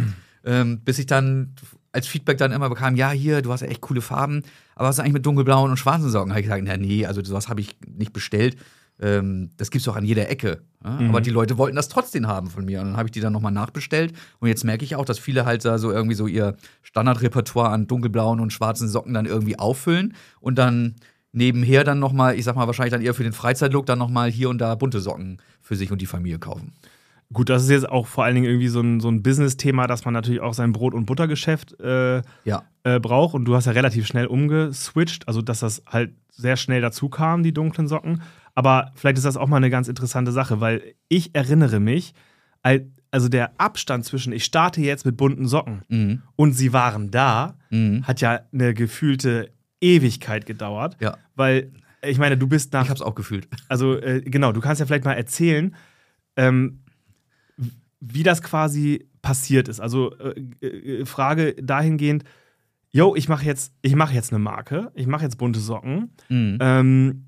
[SPEAKER 2] Ähm, bis ich dann als Feedback dann immer bekam, ja, hier, du hast ja echt coole Farben, aber was ist eigentlich mit dunkelblauen und schwarzen Socken? Habe ich gesagt, na nee, also sowas habe ich nicht bestellt. Ähm, das gibt's doch an jeder Ecke. Ja?
[SPEAKER 1] Mhm.
[SPEAKER 2] Aber die Leute wollten das trotzdem haben von mir. Und dann habe ich die dann nochmal nachbestellt. Und jetzt merke ich auch, dass viele halt da so irgendwie so ihr Standardrepertoire an dunkelblauen und schwarzen Socken dann irgendwie auffüllen und dann nebenher dann nochmal, ich sag mal, wahrscheinlich dann eher für den Freizeitlook dann nochmal hier und da bunte Socken für sich und die Familie kaufen.
[SPEAKER 1] Gut, das ist jetzt auch vor allen Dingen irgendwie so ein, so ein Business-Thema, dass man natürlich auch sein Brot- und Buttergeschäft äh,
[SPEAKER 2] Ja.
[SPEAKER 1] äh, braucht. Und du hast ja relativ schnell umgeswitcht, also dass das halt sehr schnell dazu kam, die dunklen Socken. Aber vielleicht ist das auch mal eine ganz interessante Sache, weil ich erinnere mich, al- also der Abstand zwischen ich starte jetzt mit bunten Socken
[SPEAKER 2] Mhm.
[SPEAKER 1] und sie waren da,
[SPEAKER 2] Mhm.
[SPEAKER 1] hat ja eine gefühlte Ewigkeit gedauert.
[SPEAKER 2] Ja.
[SPEAKER 1] Weil, ich meine, du bist nach
[SPEAKER 2] Ich hab's auch gefühlt.
[SPEAKER 1] also äh, genau, du kannst ja vielleicht mal erzählen, ähm, wie das quasi passiert ist. Also äh, äh, Frage dahingehend, yo, ich mache jetzt, ich mache jetzt eine Marke, ich mache jetzt bunte Socken.
[SPEAKER 2] Mhm.
[SPEAKER 1] Ähm,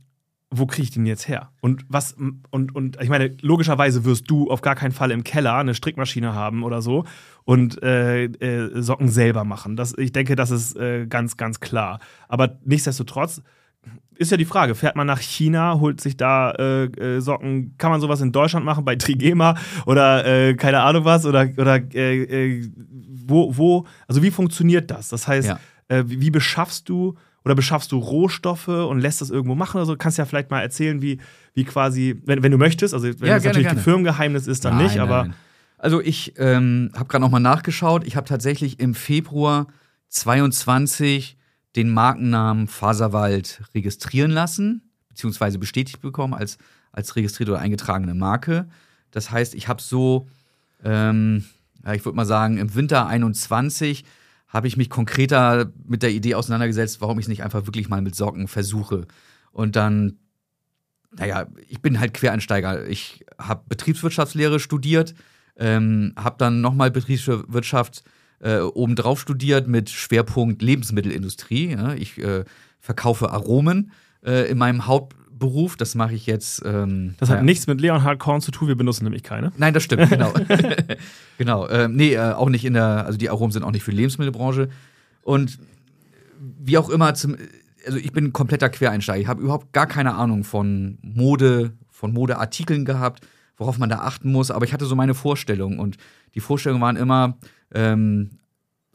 [SPEAKER 1] wo kriege ich den jetzt her? Und was, und, und ich meine, logischerweise wirst du auf gar keinen Fall im Keller eine Strickmaschine haben oder so und äh, äh, Socken selber machen. Das, ich denke, das ist äh, ganz, ganz klar. Aber nichtsdestotrotz ist ja die Frage, fährt man nach China, holt sich da äh, äh, Socken, kann man sowas in Deutschland machen, bei Trigema oder äh, keine Ahnung was? Oder, oder äh, äh, wo, wo, also wie funktioniert das? Das heißt,
[SPEAKER 2] Ja.
[SPEAKER 1] wie, beschaffst du oder beschaffst du Rohstoffe und lässt das irgendwo machen oder so? Kannst ja vielleicht mal erzählen, wie, wie quasi, wenn, wenn du möchtest, also wenn
[SPEAKER 2] Ja,
[SPEAKER 1] das
[SPEAKER 2] gerne,
[SPEAKER 1] natürlich
[SPEAKER 2] gerne.
[SPEAKER 1] ein Firmengeheimnis ist, dann
[SPEAKER 2] Nein,
[SPEAKER 1] nicht, aber
[SPEAKER 2] nein. Also ich ähm, habe gerade noch mal nachgeschaut. Ich habe tatsächlich im Februar 22 den Markennamen Faserwald registrieren lassen, beziehungsweise bestätigt bekommen als, als registrierte oder eingetragene Marke. Das heißt, ich habe so, ähm, ich würde mal sagen, im Winter 21 habe ich mich konkreter mit der Idee auseinandergesetzt, warum ich es nicht einfach wirklich mal mit Socken versuche. Und dann naja, ich bin halt Quereinsteiger. Ich habe Betriebswirtschaftslehre studiert, ähm, habe dann nochmal Betriebswirtschaft äh, obendrauf studiert mit Schwerpunkt Lebensmittelindustrie. Ja. Ich äh, verkaufe Aromen äh, in meinem Hauptberuf. Das mache ich jetzt. Ähm,
[SPEAKER 1] das hat ja. nichts mit Leonhard Korn zu tun, wir benutzen nämlich keine.
[SPEAKER 2] Nein, das stimmt, genau. genau. Ähm, nee, äh, auch nicht in der, also die Aromen sind auch nicht für die Lebensmittelbranche. Und wie auch immer, zum, also ich bin ein kompletter Quereinsteiger. Ich habe überhaupt gar keine Ahnung von Mode, von Modeartikeln gehabt, worauf man da achten muss. Aber ich hatte so meine Vorstellungen. Und die Vorstellungen waren immer, ähm,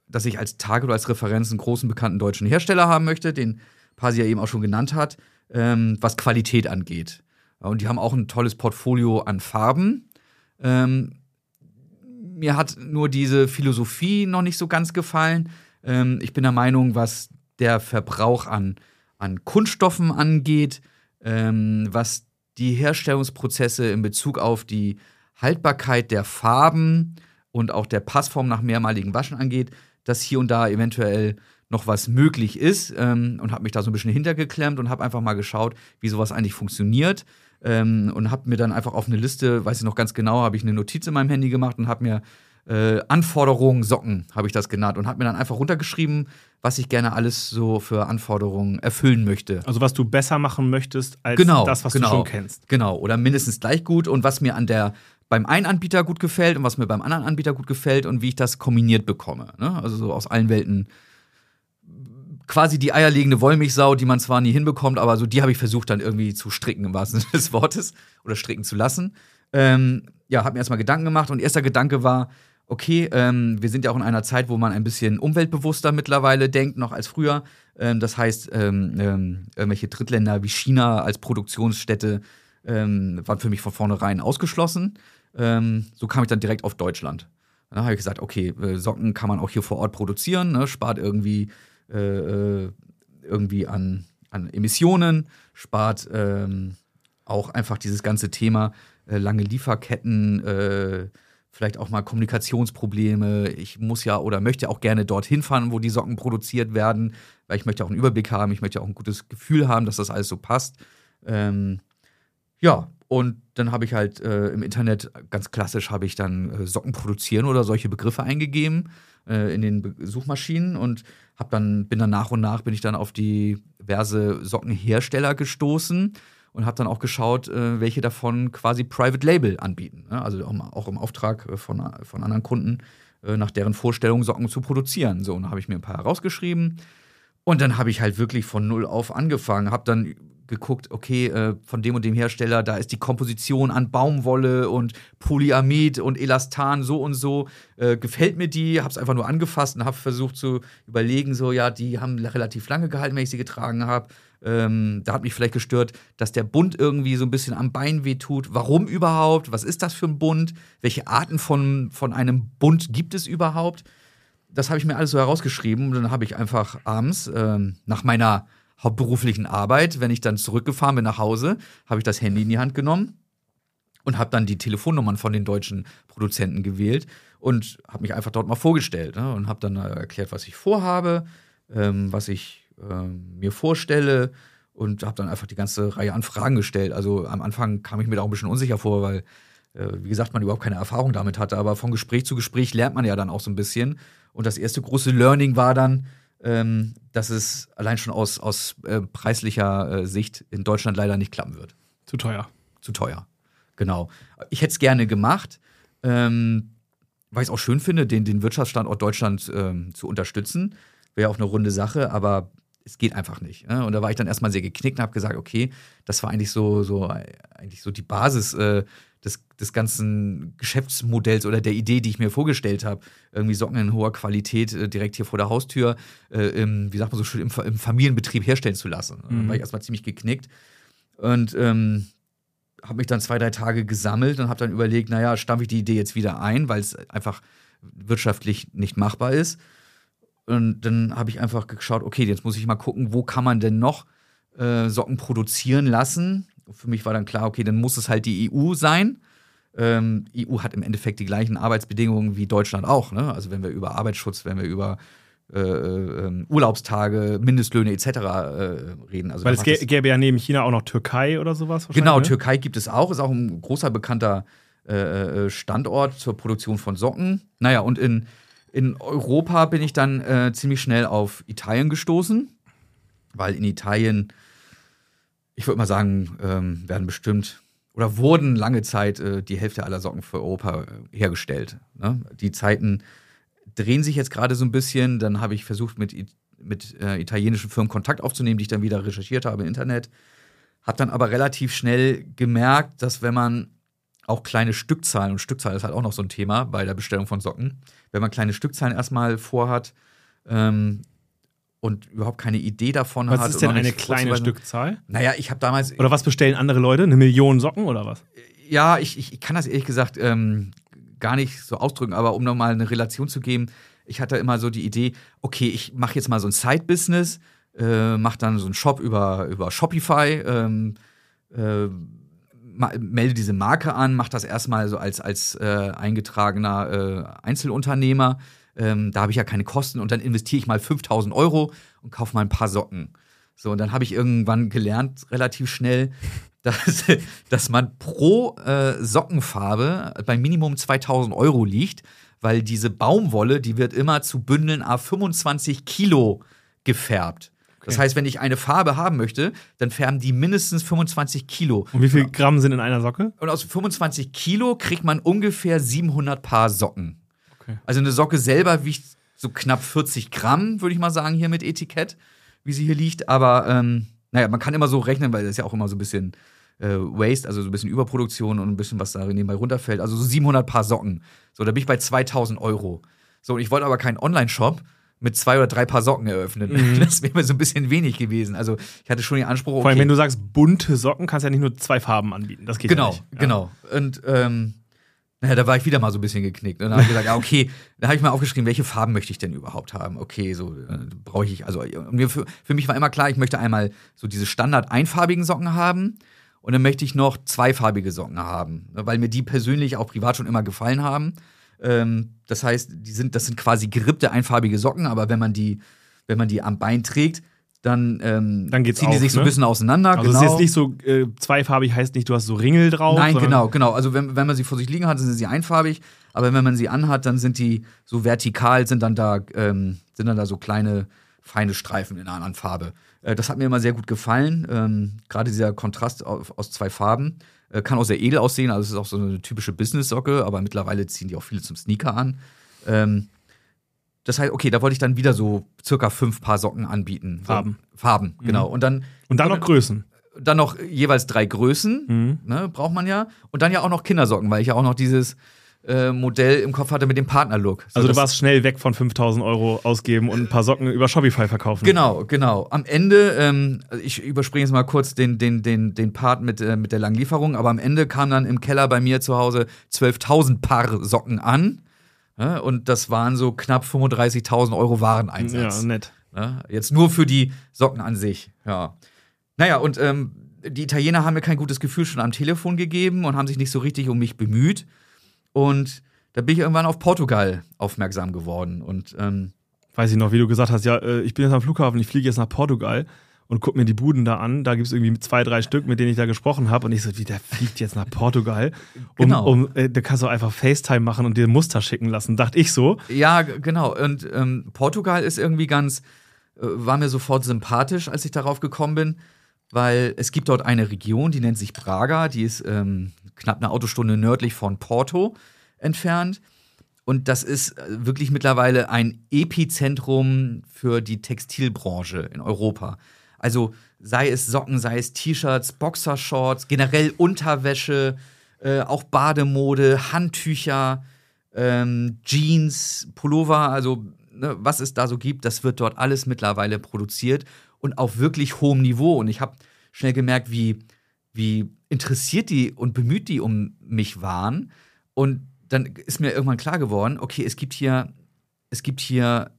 [SPEAKER 2] dass ich als Target oder als Referenz einen großen bekannten deutschen Hersteller haben möchte, den Pasi ja eben auch schon genannt hat, ähm, was Qualität angeht. Und die haben auch ein tolles Portfolio an Farben. Ähm, mir hat nur diese Philosophie noch nicht so ganz gefallen. Ähm, ich bin der Meinung, was der Verbrauch an, an Kunststoffen angeht, ähm, was die Herstellungsprozesse in Bezug auf die Haltbarkeit der Farben und auch der Passform nach mehrmaligen Waschen angeht, dass hier und da eventuell noch was möglich ist ähm, und habe mich da so ein bisschen hintergeklemmt und habe einfach mal geschaut, wie sowas eigentlich funktioniert ähm, und habe mir dann einfach auf eine Liste, weiß ich noch ganz genau, habe ich eine Notiz in meinem Handy gemacht und habe mir äh, Anforderungen Socken, habe ich das genannt und habe mir dann einfach runtergeschrieben, was ich gerne alles so für Anforderungen erfüllen möchte.
[SPEAKER 1] Also was du besser machen möchtest als
[SPEAKER 2] genau,
[SPEAKER 1] das, was
[SPEAKER 2] genau,
[SPEAKER 1] du schon kennst.
[SPEAKER 2] Genau, oder mindestens gleich gut und was mir an der beim einen Anbieter gut gefällt und was mir beim anderen Anbieter gut gefällt und wie ich das kombiniert bekomme. Ne? Also so aus allen Welten quasi die eierlegende Wollmilchsau, die man zwar nie hinbekommt, aber so die habe ich versucht dann irgendwie zu stricken im wahrsten Sinne des Wortes oder stricken zu lassen. Ähm, ja, habe mir erstmal Gedanken gemacht und erster Gedanke war, okay, ähm, wir sind ja auch in einer Zeit, wo man ein bisschen umweltbewusster mittlerweile denkt, noch als früher. Ähm, das heißt, ähm, ähm, irgendwelche Drittländer wie China als Produktionsstätte ähm, waren für mich von vornherein ausgeschlossen. Ähm, so kam ich dann direkt auf Deutschland. Dann habe ich gesagt, okay, äh, Socken kann man auch hier vor Ort produzieren, ne? spart irgendwie, äh, äh, irgendwie an, an Emissionen, spart ähm, auch einfach dieses ganze Thema äh, lange Lieferketten, äh, vielleicht auch mal Kommunikationsprobleme. Ich muss ja oder möchte auch gerne dorthin fahren, wo die Socken produziert werden, weil ich möchte auch einen Überblick haben, ich möchte auch ein gutes Gefühl haben, dass das alles so passt. Ähm, ja, und dann habe ich halt äh, im Internet ganz klassisch habe ich dann äh, Socken produzieren oder solche Begriffe eingegeben äh, in den Be Suchmaschinen und habe dann bin dann nach und nach bin ich dann auf diverse Sockenhersteller gestoßen und habe dann auch geschaut, äh, welche davon quasi Private Label anbieten, ne? also auch im Auftrag äh, von, von anderen Kunden äh, nach deren Vorstellung Socken zu produzieren. So, und dann habe ich mir ein paar herausgeschrieben und dann habe ich halt wirklich von null auf angefangen, habe dann geguckt, okay, äh, von dem und dem Hersteller, da ist die Komposition an Baumwolle und Polyamid und Elastan so und so. Äh, gefällt mir die? Hab's einfach nur angefasst und habe versucht zu überlegen, so, ja, die haben relativ lange gehalten, wenn ich sie getragen habe. Ähm, da hat mich vielleicht gestört, dass der Bund irgendwie so ein bisschen am Bein wehtut. Warum überhaupt? Was ist das für ein Bund? Welche Arten von, von einem Bund gibt es überhaupt? Das habe ich mir alles so herausgeschrieben und dann habe ich einfach abends ähm, nach meiner hauptberuflichen Arbeit, wenn ich dann zurückgefahren bin nach Hause, habe ich das Handy in die Hand genommen und habe dann die Telefonnummern von den deutschen Produzenten gewählt und habe mich einfach dort mal vorgestellt ne? und habe dann erklärt, was ich vorhabe, ähm, was ich ähm, mir vorstelle und habe dann einfach die ganze Reihe an Fragen gestellt. Also am Anfang kam ich mir da auch ein bisschen unsicher vor, weil, äh, wie gesagt, man überhaupt keine Erfahrung damit hatte. Aber von Gespräch zu Gespräch lernt man ja dann auch so ein bisschen. Und das erste große Learning war dann, ähm, dass es allein schon aus, aus äh, preislicher äh, Sicht in Deutschland leider nicht klappen wird.
[SPEAKER 1] Zu teuer.
[SPEAKER 2] Zu teuer. Genau. Ich hätte es gerne gemacht, ähm, weil ich es auch schön finde, den, den Wirtschaftsstandort Deutschland ähm, zu unterstützen. Wäre auch eine runde Sache, aber es geht einfach nicht. Ne? Und da war ich dann erstmal sehr geknickt und habe gesagt, okay, das war eigentlich so, so, eigentlich so die Basis äh, des, des ganzen Geschäftsmodells oder der Idee, die ich mir vorgestellt habe. Irgendwie Socken in hoher Qualität äh, direkt hier vor der Haustür, äh, im, wie sagt man so schön, im, im Familienbetrieb herstellen zu lassen. Mhm. Da war ich erstmal ziemlich geknickt. Und ähm, habe mich dann zwei, drei Tage gesammelt und habe dann überlegt, naja, stampfe ich die Idee jetzt wieder ein, weil es einfach wirtschaftlich nicht machbar ist. Und dann habe ich einfach geschaut, okay, jetzt muss ich mal gucken, wo kann man denn noch äh, Socken produzieren lassen, für mich war dann klar, okay, dann muss es halt die EU sein. Ähm, EU hat im Endeffekt die gleichen Arbeitsbedingungen wie Deutschland auch. Ne? Also wenn wir über Arbeitsschutz, wenn wir über äh, äh, Urlaubstage, Mindestlöhne etc. Äh, reden. Also
[SPEAKER 1] Weil es gäbe ja neben China auch noch Türkei oder sowas.
[SPEAKER 2] Genau, ne? Türkei gibt es auch, ist auch ein großer bekannter äh, äh, Standort zur Produktion von Socken. Naja, und in, in Europa bin ich dann äh, ziemlich schnell auf Italien gestoßen, weil in Italien ich würde mal sagen, ähm, werden bestimmt oder wurden lange Zeit äh, die Hälfte aller Socken für Europa äh, hergestellt. Ne? Die Zeiten drehen sich jetzt gerade so ein bisschen. Dann habe ich versucht, mit, mit äh, italienischen Firmen Kontakt aufzunehmen, die ich dann wieder recherchiert habe im Internet. Habe dann aber relativ schnell gemerkt, dass wenn man auch kleine Stückzahlen, und Stückzahl ist halt auch noch so ein Thema bei der Bestellung von Socken, wenn man kleine Stückzahlen erstmal vorhat ähm, und überhaupt keine Idee davon
[SPEAKER 1] was
[SPEAKER 2] hat.
[SPEAKER 1] Was ist denn eine kleine Stückzahl?
[SPEAKER 2] Naja, ich habe damals.
[SPEAKER 1] Oder was bestellen andere Leute? Eine Million Socken oder was?
[SPEAKER 2] Ja, ich, ich, ich kann das ehrlich gesagt ähm, gar nicht so ausdrücken, aber um nochmal eine Relation zu geben, ich hatte immer so die Idee, okay, ich mache jetzt mal so ein Side-Business, äh, mache dann so einen Shop über, über Shopify, ähm, äh, melde diese Marke an, mache das erstmal so als, als äh, eingetragener äh, Einzelunternehmer. Ähm, da habe ich ja keine Kosten und dann investiere ich mal 5000 Euro und kaufe mal ein paar Socken. So, und dann habe ich irgendwann gelernt, relativ schnell, dass, dass man pro äh, Sockenfarbe bei Minimum 2000 Euro liegt, weil diese Baumwolle, die wird immer zu Bündeln a 25 Kilo gefärbt. Das heißt, wenn ich eine Farbe haben möchte, dann färben die mindestens 25 Kilo.
[SPEAKER 1] Und wie viel Gramm sind in einer Socke?
[SPEAKER 2] Und aus 25 Kilo kriegt man ungefähr 700 Paar Socken. Okay. Also eine Socke selber wiegt so knapp 40 Gramm, würde ich mal sagen, hier mit Etikett, wie sie hier liegt. Aber ähm, naja, man kann immer so rechnen, weil das ist ja auch immer so ein bisschen äh, Waste, also so ein bisschen Überproduktion und ein bisschen was da nebenbei runterfällt. Also so 700 Paar Socken. So, da bin ich bei 2000 Euro. So, und ich wollte aber keinen Online-Shop mit zwei oder drei Paar Socken eröffnen. Mhm. Das wäre mir so ein bisschen wenig gewesen. Also ich hatte schon den Anspruch. Okay,
[SPEAKER 1] Vor allem, wenn du sagst bunte Socken, kannst du ja nicht nur zwei Farben anbieten. Das geht
[SPEAKER 2] genau,
[SPEAKER 1] ja nicht.
[SPEAKER 2] Genau, genau. Und ähm, naja, da war ich wieder mal so ein bisschen geknickt. Und dann habe ich gesagt, ja, okay, da habe ich mal aufgeschrieben, welche Farben möchte ich denn überhaupt haben? Okay, so äh, brauche ich, also für, für mich war immer klar, ich möchte einmal so diese standard einfarbigen Socken haben und dann möchte ich noch zweifarbige Socken haben, weil mir die persönlich auch privat schon immer gefallen haben. Ähm, das heißt, die sind, das sind quasi gerippte einfarbige Socken, aber wenn man die, wenn man die am Bein trägt, dann, ähm,
[SPEAKER 1] dann
[SPEAKER 2] ziehen die
[SPEAKER 1] auf,
[SPEAKER 2] sich so ein
[SPEAKER 1] ne?
[SPEAKER 2] bisschen auseinander.
[SPEAKER 1] Also
[SPEAKER 2] genau.
[SPEAKER 1] es ist jetzt nicht so äh, zweifarbig, heißt nicht, du hast so Ringel drauf.
[SPEAKER 2] Nein, genau, genau. Also wenn, wenn man sie vor sich liegen hat, sind sie einfarbig, aber wenn man sie anhat, dann sind die so vertikal, sind dann da, ähm, sind dann da so kleine, feine Streifen in einer anderen Farbe. Äh, das hat mir immer sehr gut gefallen. Ähm, Gerade dieser Kontrast auf, aus zwei Farben. Äh, kann auch sehr edel aussehen, also es ist auch so eine typische Business-Socke, aber mittlerweile ziehen die auch viele zum Sneaker an. Ähm, das heißt, okay, da wollte ich dann wieder so circa fünf Paar Socken anbieten. So,
[SPEAKER 1] Farben.
[SPEAKER 2] Farben, genau. Und dann
[SPEAKER 1] Und dann noch Größen.
[SPEAKER 2] dann noch jeweils drei Größen,
[SPEAKER 1] Mhm.
[SPEAKER 2] ne, braucht man ja. Und dann ja auch noch Kindersocken, weil ich ja auch noch dieses äh, Modell im Kopf hatte mit dem Partnerlook. So,
[SPEAKER 1] Also du warst schnell weg von 5000 Euro ausgeben und ein paar Socken über Shopify verkaufen.
[SPEAKER 2] Genau, genau. Am Ende, ähm, ich überspringe jetzt mal kurz den, den, den, den Part mit, äh, mit der langen Lieferung, aber am Ende kam dann im Keller bei mir zu Hause 12.000 Paar Socken an. Und das waren so knapp 35.000 Euro Wareneinsatz.
[SPEAKER 1] Ja, nett.
[SPEAKER 2] Ne? Jetzt nur für die Socken an sich. Ja. Naja, und ähm, die Italiener haben mir kein gutes Gefühl schon am Telefon gegeben und haben sich nicht so richtig um mich bemüht. Und da bin ich irgendwann auf Portugal aufmerksam geworden. Und ähm,
[SPEAKER 1] Weiß ich noch, wie du gesagt hast, ja, äh, ich bin jetzt am Flughafen, ich fliege jetzt nach Portugal und guck mir die Buden da an. Da gibt es irgendwie zwei, drei Stück, mit denen ich da gesprochen habe. Und ich so, wie, der fliegt jetzt nach Portugal. Um,
[SPEAKER 2] Genau.
[SPEAKER 1] um, äh, da kannst du einfach FaceTime machen und dir Muster schicken lassen. Dachte ich so.
[SPEAKER 2] ja, genau. Und ähm, Portugal ist irgendwie ganz, äh, war mir sofort sympathisch, als ich darauf gekommen bin, weil es gibt dort eine Region, die nennt sich Braga, die ist ähm, knapp eine Autostunde nördlich von Porto entfernt. Und das ist äh, wirklich mittlerweile ein Epizentrum für die Textilbranche in Europa. Also sei es Socken, sei es T-Shirts, Boxershorts, generell Unterwäsche, äh, auch Bademode, Handtücher, ähm, Jeans, Pullover, also ne, was es da so gibt, das wird dort alles mittlerweile produziert und auf wirklich hohem Niveau. Und ich habe schnell gemerkt, wie, wie interessiert die und bemüht die um mich waren. Und dann ist mir irgendwann klar geworden, okay, es gibt hier, es gibt hier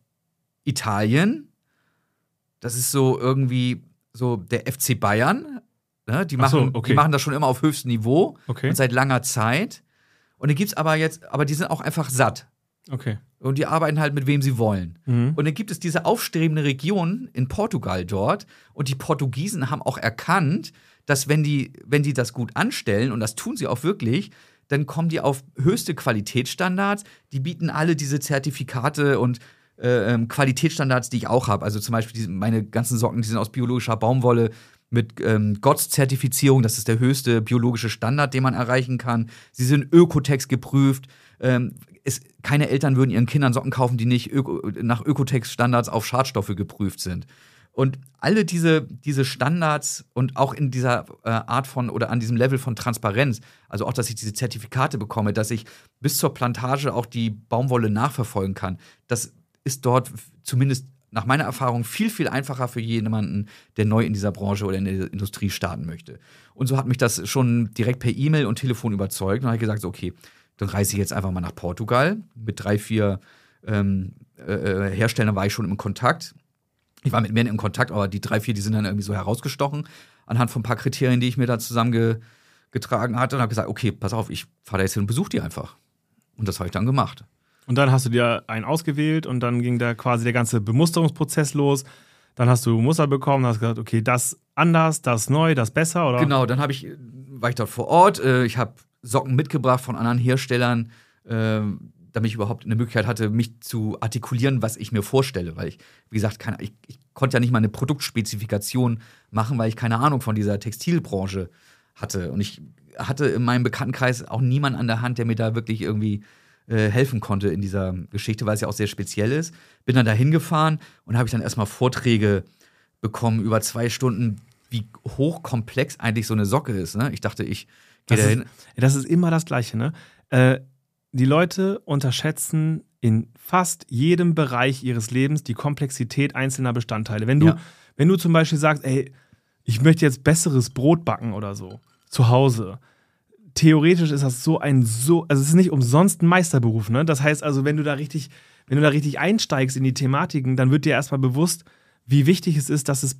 [SPEAKER 2] Italien, das ist so irgendwie so der FC Bayern. Ne? Die,
[SPEAKER 1] Ach so,
[SPEAKER 2] machen,
[SPEAKER 1] okay.
[SPEAKER 2] die machen das schon immer auf höchstem Niveau
[SPEAKER 1] Okay.
[SPEAKER 2] und seit langer Zeit. Und dann gibt es aber jetzt, aber die sind auch einfach satt.
[SPEAKER 1] Okay.
[SPEAKER 2] Und die arbeiten halt mit wem sie wollen.
[SPEAKER 1] Mhm.
[SPEAKER 2] Und dann gibt es diese aufstrebende Region in Portugal dort. Und die Portugiesen haben auch erkannt, dass wenn die, wenn die das gut anstellen, und das tun sie auch wirklich, dann kommen die auf höchste Qualitätsstandards. Die bieten alle diese Zertifikate und äh, ähm, Qualitätsstandards, die ich auch habe. Also zum Beispiel diese, meine ganzen Socken, die sind aus biologischer Baumwolle mit ähm, GOTS-Zertifizierung, das ist der höchste biologische Standard, den man erreichen kann. Sie sind Ökotex geprüft. Ähm, es, keine Eltern würden ihren Kindern Socken kaufen, die nicht Öko, nach Ökotex-Standards auf Schadstoffe geprüft sind. Und alle diese, diese Standards und auch in dieser äh, Art von oder an diesem Level von Transparenz, also auch, dass ich diese Zertifikate bekomme, dass ich bis zur Plantage auch die Baumwolle nachverfolgen kann, das ist dort zumindest nach meiner Erfahrung viel, viel einfacher für jemanden, der neu in dieser Branche oder in der Industrie starten möchte. Und so hat mich das schon direkt per E-Mail und Telefon überzeugt. Und habe ich gesagt, so, okay, dann reise ich jetzt einfach mal nach Portugal. Mit drei, vier ähm, äh, äh Herstellern war ich schon im Kontakt. Ich war mit mehreren in Kontakt, aber die drei, vier, die sind dann irgendwie so herausgestochen anhand von ein paar Kriterien, die ich mir da zusammengetragen hatte und habe gesagt, okay, pass auf, ich fahre da jetzt hin und besuche die einfach. Und das habe ich dann gemacht.
[SPEAKER 1] Und dann hast du dir einen ausgewählt und dann ging da quasi der ganze Bemusterungsprozess los. Dann hast du Muster bekommen, hast gesagt, okay, das anders, das neu, das besser, oder?
[SPEAKER 2] Genau, dann ich, war ich dort vor Ort. Äh, ich habe Socken mitgebracht von anderen Herstellern, ähm, damit ich überhaupt eine Möglichkeit hatte, mich zu artikulieren, was ich mir vorstelle. Weil ich, wie gesagt, keine, ich, ich konnte ja nicht mal eine Produktspezifikation machen, weil ich keine Ahnung von dieser Textilbranche hatte. Und ich hatte in meinem Bekanntenkreis auch niemanden an der Hand, der mir da wirklich irgendwie äh, helfen konnte in dieser Geschichte, weil es ja auch sehr speziell ist. Bin dann da hingefahren und habe ich dann erstmal Vorträge bekommen über zwei Stunden, wie hochkomplex eigentlich so eine Socke ist. Ne? Ich dachte, ich gehe da hin.
[SPEAKER 1] Das ist immer das Gleiche, ne? Äh, die Leute unterschätzen in fast jedem Bereich ihres Lebens die Komplexität einzelner Bestandteile. Wenn du, ja. wenn du zum Beispiel sagst, ey, ich möchte jetzt besseres Brot backen oder so, zu Hause, theoretisch ist das so ein so, also es ist nicht umsonst ein Meisterberuf, ne? Das heißt also, wenn du da richtig, wenn du da richtig einsteigst in die Thematiken, dann wird dir erstmal bewusst, wie wichtig es ist, dass es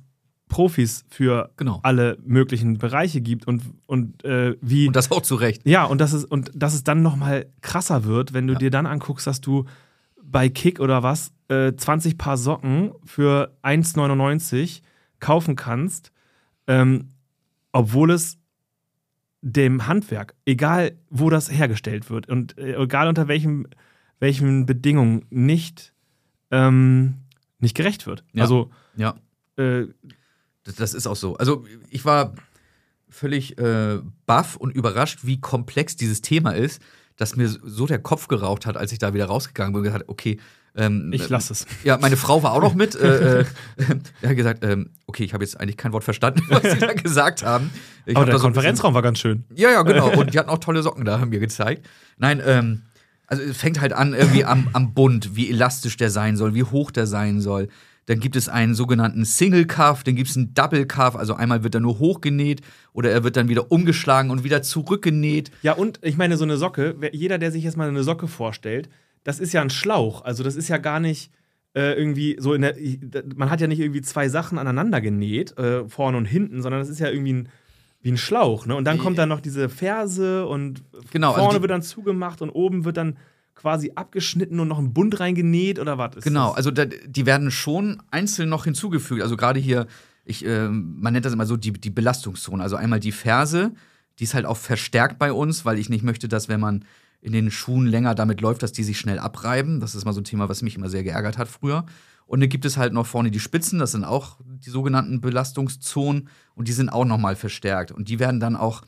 [SPEAKER 1] Profis für genau. alle möglichen Bereiche gibt und, und äh, wie.
[SPEAKER 2] Und das auch zu Recht.
[SPEAKER 1] Ja, und dass es, und dass es dann nochmal krasser wird, wenn du ja. dir dann anguckst, dass du bei Kick oder was äh, 20 Paar Socken für 1,99 kaufen kannst, ähm, obwohl es dem Handwerk, egal wo das hergestellt wird und äh, egal unter welchem, welchen Bedingungen, nicht, ähm, nicht gerecht wird.
[SPEAKER 2] Ja.
[SPEAKER 1] Also,
[SPEAKER 2] ja. Äh, das, das, ist auch so. Also, ich war völlig äh, baff und überrascht, wie komplex dieses Thema ist, dass mir so der Kopf geraucht hat, als ich da wieder rausgegangen bin und gesagt okay,
[SPEAKER 1] ähm, ich lasse es.
[SPEAKER 2] Ja, meine Frau war auch noch mit. äh, äh, er hat gesagt, ähm, okay, ich habe jetzt eigentlich kein Wort verstanden, was sie da gesagt haben.
[SPEAKER 1] Ich Aber der Konferenzraum war ganz schön.
[SPEAKER 2] Ja, ja, genau. Und die hatten auch tolle Socken da, haben mir gezeigt. Nein, ähm, also es fängt halt an irgendwie am, am Bund, wie elastisch der sein soll, wie hoch der sein soll. Dann gibt es einen sogenannten Single Cuff, dann gibt es einen Double Cuff, also einmal wird er nur hochgenäht oder er wird dann wieder umgeschlagen und wieder zurückgenäht.
[SPEAKER 1] Ja, und ich meine, so eine Socke, jeder, der sich jetzt mal eine Socke vorstellt, das ist ja ein Schlauch. Also das ist ja gar nicht äh, irgendwie so in der. Man hat ja nicht irgendwie zwei Sachen aneinander genäht, äh, vorne und hinten, sondern das ist ja irgendwie ein, wie ein Schlauch. Ne? Und dann kommt dann noch diese Ferse und
[SPEAKER 2] genau,
[SPEAKER 1] also vorne also wird dann zugemacht und oben wird dann quasi abgeschnitten und noch ein Bund reingenäht oder was?
[SPEAKER 2] Genau, das? also da, die werden schon einzeln noch hinzugefügt. Also gerade hier, ich, äh, man nennt das immer so die, die Belastungszone. Also einmal die Ferse, die ist halt auch verstärkt bei uns, weil ich nicht möchte, dass wenn man in den Schuhen länger damit läuft, dass die sich schnell abreiben. Das ist mal so ein Thema, was mich immer sehr geärgert hat früher. Und dann gibt es halt noch vorne die Spitzen, das sind auch die sogenannten Belastungszonen und die sind auch nochmal verstärkt. Und die werden dann auch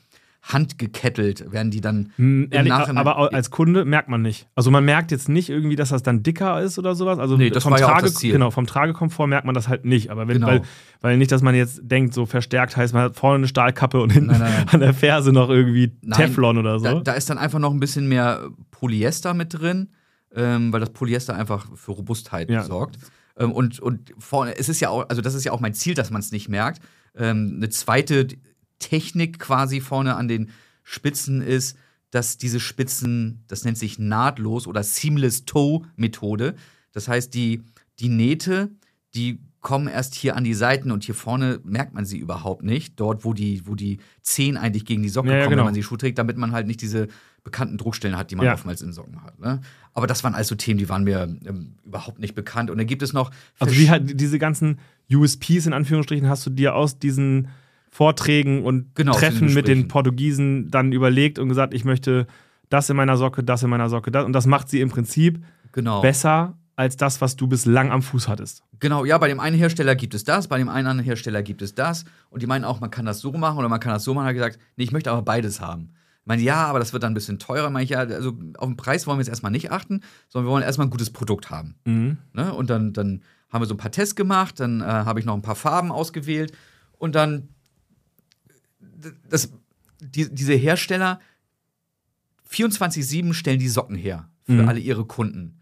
[SPEAKER 2] handgekettelt, werden die dann
[SPEAKER 1] hm, ehrlich, Aber als Kunde merkt man nicht. Also man merkt jetzt nicht irgendwie, dass das dann dicker ist oder sowas. Also
[SPEAKER 2] nee, das vom, Trage, ja.
[SPEAKER 1] Genau, vom Tragekomfort merkt man das halt nicht. Aber wenn, genau. weil, weil nicht, dass man jetzt denkt, so verstärkt heißt, man hat vorne eine Stahlkappe und hinten nein, nein, nein. an der Ferse noch irgendwie Teflon oder so.
[SPEAKER 2] Da, da, ist dann einfach noch ein bisschen mehr Polyester mit drin, ähm, weil das Polyester einfach für Robustheit ja. sorgt. Ähm, und, und vorne, es ist ja auch, also das ist ja auch mein Ziel, dass man es nicht merkt. Ähm, eine zweite Technik quasi vorne an den Spitzen ist, dass diese Spitzen, das nennt sich nahtlos oder Seamless Toe Methode. Das heißt, die, die Nähte, die kommen erst hier an die Seiten und hier vorne merkt man sie überhaupt nicht. Dort, wo die, wo die Zehen eigentlich gegen die Socken ja, kommen, genau. wenn man sie Schuh trägt, damit man halt nicht diese bekannten Druckstellen hat, die man ja. oftmals in Socken hat. Ne? Aber das waren also Themen, die waren mir ähm, überhaupt nicht bekannt. Und dann gibt es noch.
[SPEAKER 1] Also, wie halt diese ganzen USPs in Anführungsstrichen hast du dir aus diesen Vorträgen und genau, Treffen mit den Portugiesen dann überlegt und gesagt, ich möchte das in meiner Socke, das in meiner Socke, das. Und das macht sie im Prinzip
[SPEAKER 2] genau.
[SPEAKER 1] besser als das, was du bislang am Fuß hattest.
[SPEAKER 2] Genau, ja, bei dem einen Hersteller gibt es das, bei dem einen anderen Hersteller gibt es das. Und die meinen auch, man kann das so machen oder man kann das so machen. Hat gesagt, nee, ich möchte aber beides haben. Ich meine, ja, aber das wird dann ein bisschen teurer. Meine ich, ja, also auf den Preis wollen wir jetzt erstmal nicht achten, sondern wir wollen erstmal ein gutes Produkt haben.
[SPEAKER 1] Mhm.
[SPEAKER 2] Ne? Und dann, dann haben wir so ein paar Tests gemacht, dann äh, habe ich noch ein paar Farben ausgewählt und dann das, die, diese Hersteller 24-7 stellen die Socken her für
[SPEAKER 1] Mhm.
[SPEAKER 2] alle ihre Kunden.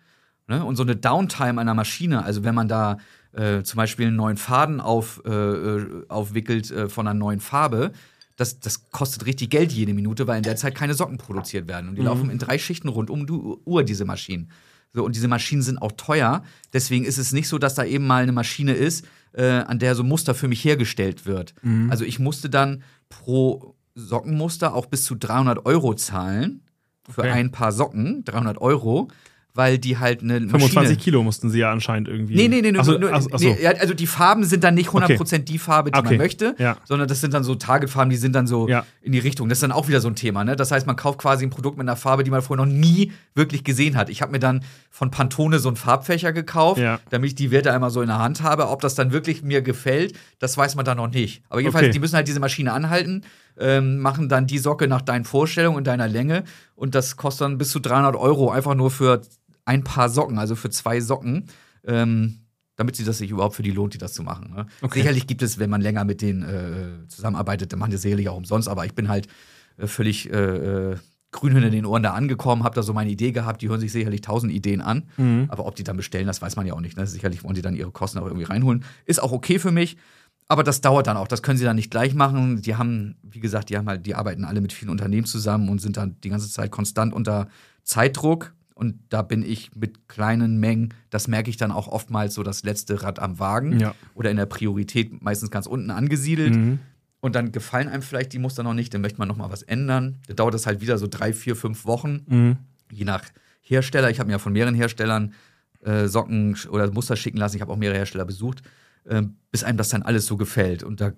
[SPEAKER 2] Ne? Und so eine Downtime einer Maschine, also wenn man da äh, zum Beispiel einen neuen Faden auf, äh, äh, aufwickelt äh, von einer neuen Farbe, das, das kostet richtig Geld jede Minute, weil in der Zeit keine Socken produziert werden. Und die
[SPEAKER 1] Mhm.
[SPEAKER 2] laufen in drei Schichten rund um die Uhr, diese Maschinen. So, und diese Maschinen sind auch teuer. Deswegen ist es nicht so, dass da eben mal eine Maschine ist, äh, an der so ein Muster für mich hergestellt wird.
[SPEAKER 1] Mhm.
[SPEAKER 2] Also ich musste dann pro Sockenmuster auch bis zu 300 Euro zahlen für
[SPEAKER 1] Okay.
[SPEAKER 2] ein paar Socken, 300 Euro, weil die halt eine
[SPEAKER 1] 25
[SPEAKER 2] Maschine
[SPEAKER 1] Kilo mussten sie ja anscheinend irgendwie.
[SPEAKER 2] Nee, nee, nee, nur,
[SPEAKER 1] Achso,
[SPEAKER 2] nur,
[SPEAKER 1] achso, achso.
[SPEAKER 2] nee also die Farben sind dann nicht 100% die Farbe, die
[SPEAKER 1] Okay.
[SPEAKER 2] man möchte,
[SPEAKER 1] Ja.
[SPEAKER 2] sondern das sind dann so Targetfarben, die sind dann so
[SPEAKER 1] Ja.
[SPEAKER 2] in die Richtung. Das ist dann auch wieder so ein Thema, ne? Das heißt, man kauft quasi ein Produkt mit einer Farbe, die man vorher noch nie wirklich gesehen hat. Ich habe mir dann von Pantone so einen Farbfächer gekauft,
[SPEAKER 1] Ja.
[SPEAKER 2] damit ich die Werte einmal so in der Hand habe. Ob das dann wirklich mir gefällt, das weiß man dann noch nicht. Aber jedenfalls,
[SPEAKER 1] Okay.
[SPEAKER 2] die müssen halt diese Maschine anhalten, ähm, machen dann die Socke nach deinen Vorstellungen und deiner Länge und das kostet dann bis zu 300 Euro einfach nur für ein paar Socken, also für zwei Socken. Ähm, damit sie das sich überhaupt für die lohnt, die das zu machen. Ne?
[SPEAKER 1] Okay.
[SPEAKER 2] Sicherlich gibt es, wenn man länger mit denen äh, zusammenarbeitet, dann machen die sicherlich auch umsonst, aber ich bin halt äh, völlig äh, äh, grün hinter den Ohren da angekommen, habe da so meine Idee gehabt, die hören sich sicherlich tausend Ideen an,
[SPEAKER 1] Mhm.
[SPEAKER 2] aber ob die dann bestellen, das weiß man ja auch nicht. Ne? Sicherlich wollen die dann ihre Kosten auch irgendwie reinholen. Ist auch okay für mich, aber das dauert dann auch, das können sie dann nicht gleich machen. Die haben, wie gesagt, die haben halt, die arbeiten alle mit vielen Unternehmen zusammen und sind dann die ganze Zeit konstant unter Zeitdruck. Und da bin ich mit kleinen Mengen, das merke ich dann auch oftmals so das letzte Rad am Wagen
[SPEAKER 1] Ja.
[SPEAKER 2] oder in der Priorität meistens ganz unten angesiedelt.
[SPEAKER 1] Mhm.
[SPEAKER 2] Und dann gefallen einem vielleicht die Muster noch nicht, dann möchte man noch mal was ändern. Dann dauert das halt wieder so drei, vier, fünf Wochen,
[SPEAKER 1] Mhm.
[SPEAKER 2] je nach Hersteller. Ich habe mir ja von mehreren Herstellern äh, Socken oder Muster schicken lassen. Ich habe auch mehrere Hersteller besucht, äh, bis einem das dann alles so gefällt. Und da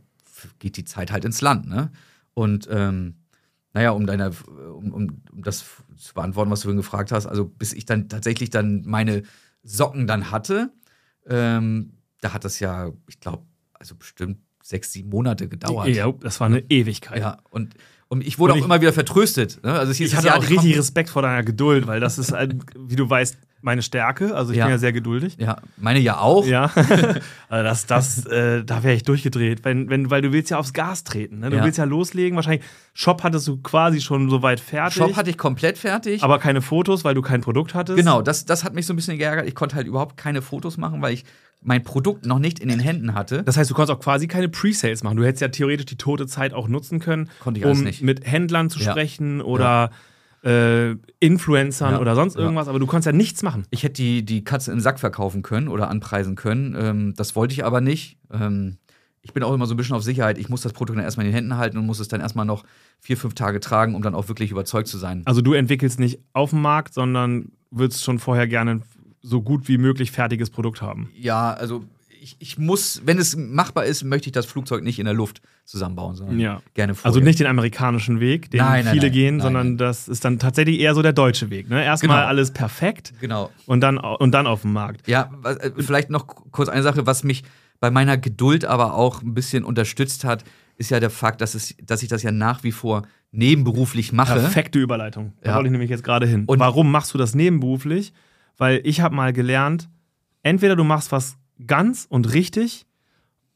[SPEAKER 2] geht die Zeit halt ins Land. Ne? Und ähm, naja, um, deine, um, um, das zu beantworten, was du vorhin gefragt hast, also bis ich dann tatsächlich dann meine Socken dann hatte, ähm, da hat das ja, ich glaube, also bestimmt sechs, sieben Monate gedauert.
[SPEAKER 1] Ja, das war eine Ewigkeit.
[SPEAKER 2] Ja, und, und ich wurde
[SPEAKER 1] Und
[SPEAKER 2] auch
[SPEAKER 1] ich-
[SPEAKER 2] immer wieder vertröstet. Ne? Also hieß,
[SPEAKER 1] Ich hatte
[SPEAKER 2] ja,
[SPEAKER 1] auch richtig Respekt vor deiner Geduld, weil das ist, wie du weißt, meine Stärke. Also ich
[SPEAKER 2] Ja.
[SPEAKER 1] bin ja sehr geduldig.
[SPEAKER 2] Ja, meine ja auch.
[SPEAKER 1] Ja, also das, das, äh, da wäre ich durchgedreht, wenn, wenn, weil du willst ja aufs Gas treten. Ne? Du
[SPEAKER 2] Ja.
[SPEAKER 1] willst ja loslegen. Wahrscheinlich Shop hattest du quasi schon soweit fertig,
[SPEAKER 2] Shop hatte ich komplett fertig.
[SPEAKER 1] aber keine Fotos, weil du kein Produkt hattest.
[SPEAKER 2] genau, das, das hat mich so ein bisschen geärgert. Ich konnte halt überhaupt keine Fotos machen, weil ich mein Produkt noch nicht in den Händen hatte.
[SPEAKER 1] Das heißt, du konntest auch quasi keine Pre-Sales machen. Du hättest ja theoretisch die tote Zeit auch nutzen können, um
[SPEAKER 2] nicht.
[SPEAKER 1] mit Händlern zu
[SPEAKER 2] Ja.
[SPEAKER 1] sprechen oder äh, Influencern
[SPEAKER 2] Ja.
[SPEAKER 1] oder sonst
[SPEAKER 2] Ja.
[SPEAKER 1] irgendwas, aber du konntest ja nichts machen.
[SPEAKER 2] Ich hätte die, die Katze im Sack verkaufen können oder anpreisen können. Ähm, das wollte ich aber nicht. Ähm, ich bin auch immer so ein bisschen auf Sicherheit. Ich muss das Produkt dann erstmal in den Händen halten und muss es dann erstmal noch vier, fünf Tage tragen, um dann auch wirklich überzeugt zu sein.
[SPEAKER 1] Also du entwickelst nicht auf dem Markt, sondern würdest schon vorher gerne so gut wie möglich fertiges Produkt haben.
[SPEAKER 2] Ja, also ich, ich muss, wenn es machbar ist, möchte ich das Flugzeug nicht in der Luft zusammenbauen, sondern
[SPEAKER 1] Ja.
[SPEAKER 2] gerne vorher.
[SPEAKER 1] Also nicht den amerikanischen Weg, den
[SPEAKER 2] Nein, nein,
[SPEAKER 1] viele
[SPEAKER 2] nein.
[SPEAKER 1] gehen, sondern das ist dann tatsächlich eher so der deutsche Weg. Ne? Erstmal
[SPEAKER 2] Genau.
[SPEAKER 1] alles perfekt
[SPEAKER 2] Genau.
[SPEAKER 1] und dann, und dann auf dem Markt.
[SPEAKER 2] Ja, äh, vielleicht noch kurz eine Sache, was mich bei meiner Geduld aber auch ein bisschen unterstützt hat, ist ja der Fakt, dass, es, dass ich das ja nach wie vor nebenberuflich mache.
[SPEAKER 1] Perfekte Überleitung. Da
[SPEAKER 2] Ja.
[SPEAKER 1] wollte ich nämlich jetzt gerade hin.
[SPEAKER 2] Und-
[SPEAKER 1] Warum machst du das nebenberuflich? Weil ich habe mal gelernt, entweder du machst was ganz und richtig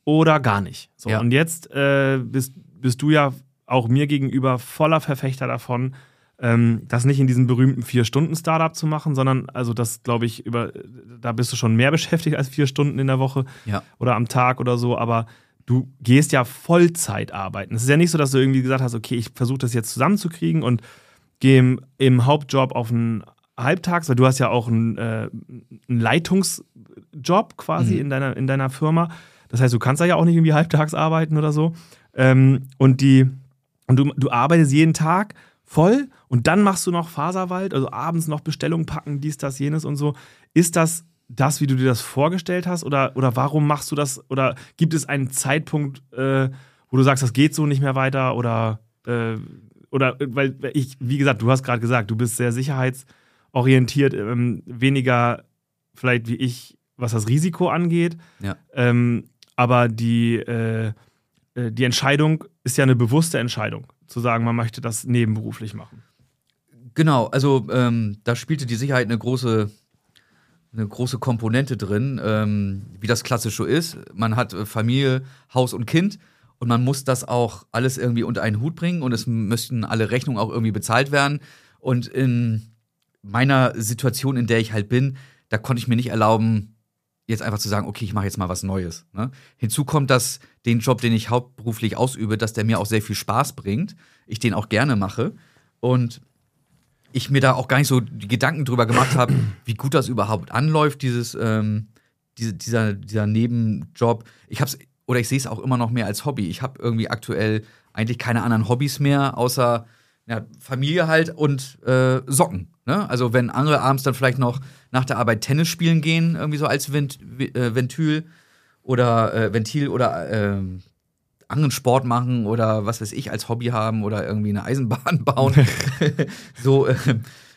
[SPEAKER 1] oder gar nicht. So,
[SPEAKER 2] Ja.
[SPEAKER 1] Und jetzt äh, bist, bist du ja auch mir gegenüber voller Verfechter davon, ähm, das nicht in diesem berühmten Vier-Stunden-Startup zu machen, sondern also das, glaube ich, über, da bist du schon mehr beschäftigt als vier Stunden in der Woche
[SPEAKER 2] Ja.
[SPEAKER 1] oder am Tag oder so, aber du gehst ja Vollzeit arbeiten. Es ist ja nicht so, dass du irgendwie gesagt hast, okay, ich versuche das jetzt zusammenzukriegen und gehe im, im Hauptjob auf einen Halbtags, weil du hast ja auch einen, äh, einen Leitungsjob quasi
[SPEAKER 2] Mhm.
[SPEAKER 1] in, deiner, in deiner Firma. Das heißt, du kannst da ja auch nicht irgendwie halbtags arbeiten oder so. Ähm, und die, und du, du arbeitest jeden Tag voll und dann machst du noch Faserwald, also abends noch Bestellungen packen, dies, das, jenes und so. Ist das das, wie du dir das vorgestellt hast? Oder, oder warum machst du das? Oder gibt es einen Zeitpunkt, äh, wo du sagst, das geht so nicht mehr weiter? Oder, äh, oder weil ich, wie gesagt, du hast gerade gesagt, du bist sehr sicherheitsorientiert, ähm, weniger vielleicht wie ich, was das Risiko angeht.
[SPEAKER 2] Ja.
[SPEAKER 1] Ähm, aber die, äh, äh, die Entscheidung ist ja eine bewusste Entscheidung, zu sagen, man möchte das nebenberuflich machen.
[SPEAKER 2] Genau, also ähm, da spielte die Sicherheit eine große, eine große Komponente drin, ähm, wie das klassisch so ist. Man hat äh, Familie, Haus und Kind und man muss das auch alles irgendwie unter einen Hut bringen und es müssten alle Rechnungen auch irgendwie bezahlt werden. Und in meiner Situation, in der ich halt bin, da konnte ich mir nicht erlauben, jetzt einfach zu sagen, okay, ich mache jetzt mal was Neues. Ne? Hinzu kommt, dass den Job, den ich hauptberuflich ausübe, dass der mir auch sehr viel Spaß bringt, ich den auch gerne mache und ich mir da auch gar nicht so die Gedanken drüber gemacht habe, wie gut das überhaupt anläuft, dieses, ähm, diese, dieser, dieser Nebenjob. Ich hab's, oder ich sehe es auch immer noch mehr als Hobby. Ich habe irgendwie aktuell eigentlich keine anderen Hobbys mehr, außer ja, Familie halt und äh, Socken. Ne? Also wenn andere abends dann vielleicht noch nach der Arbeit Tennis spielen gehen, irgendwie so als Vent äh, Ventil oder äh, Ventil oder äh, anderen Sport machen oder was weiß ich als Hobby haben oder irgendwie eine Eisenbahn bauen. so äh,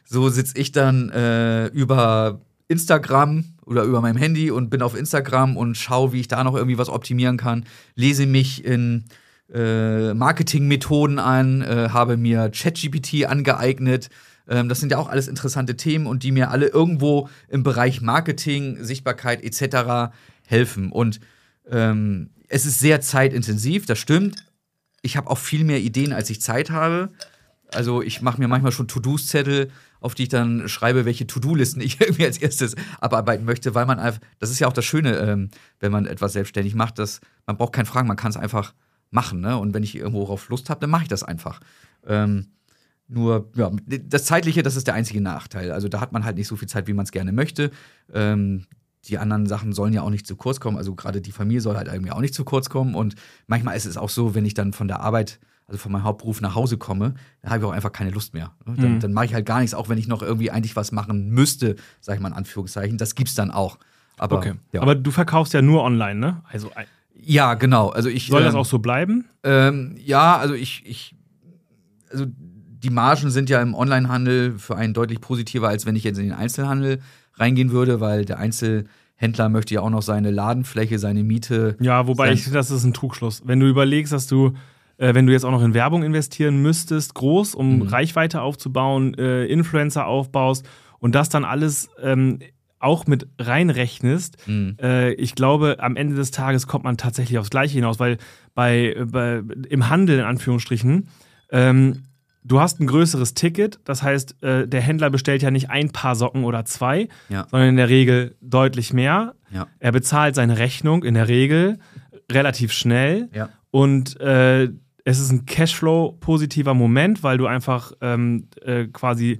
[SPEAKER 2] so sitze ich dann äh, über Instagram oder über meinem Handy und bin auf Instagram und schaue, wie ich da noch irgendwie was optimieren kann. Lese mich in äh, Marketingmethoden an, äh, habe mir ChatGPT angeeignet. Ähm, das sind ja auch alles interessante Themen und die mir alle irgendwo im Bereich Marketing, Sichtbarkeit etc. helfen. Und ähm, es ist sehr zeitintensiv, das stimmt. Ich habe auch viel mehr Ideen, als ich Zeit habe. Also ich mache mir manchmal schon To-Dos-Zettel, auf die ich dann schreibe, welche To-Do-Listen ich irgendwie als erstes abarbeiten möchte, weil man einfach, das ist ja auch das Schöne, ähm, wenn man etwas selbstständig macht, dass man braucht kein Fragen, man kann es einfach machen. Ne? Und wenn ich irgendwo drauf Lust habe, dann mache ich das einfach. Ähm, nur, ja, das Zeitliche, das ist der einzige Nachteil. Also da hat man halt nicht so viel Zeit, wie man es gerne möchte. Ähm, die anderen Sachen sollen ja auch nicht zu kurz kommen. Also gerade die Familie soll halt irgendwie auch nicht zu kurz kommen. Und manchmal ist es auch so, wenn ich dann von der Arbeit, also von meinem Hauptberuf nach Hause komme, dann habe ich auch einfach keine Lust mehr. Dann, mhm. dann mache ich halt gar nichts, auch wenn ich noch irgendwie eigentlich was machen müsste, sage ich mal in Anführungszeichen. Das gibt's dann auch. Aber,
[SPEAKER 1] okay. ja. Aber du verkaufst ja nur online, ne?
[SPEAKER 2] Also ja, genau. Also ich
[SPEAKER 1] soll das ähm, auch so bleiben?
[SPEAKER 2] Ähm, ja, also ich, ich, also die Margen sind ja im Onlinehandel für einen deutlich positiver, als wenn ich jetzt in den Einzelhandel reingehen würde, weil der Einzelhändler möchte ja auch noch seine Ladenfläche, seine Miete.
[SPEAKER 1] Ja, wobei ich finde, das ist ein Trugschluss. Wenn du überlegst, dass du äh, wenn du jetzt auch noch in Werbung investieren müsstest, groß, um mhm. Reichweite aufzubauen, äh, Influencer aufbaust und das dann alles ähm, auch mit reinrechnest, mhm. äh, ich glaube, am Ende des Tages kommt man tatsächlich aufs Gleiche hinaus, weil bei, bei im Handel in Anführungsstrichen ähm, du hast ein größeres Ticket, das heißt, äh, der Händler bestellt ja nicht ein paar Socken oder zwei, ja. sondern in der Regel deutlich mehr. Ja. Er bezahlt seine Rechnung in der Regel relativ schnell ja. und äh, es ist ein Cashflow-positiver Moment, weil du einfach ähm, äh, quasi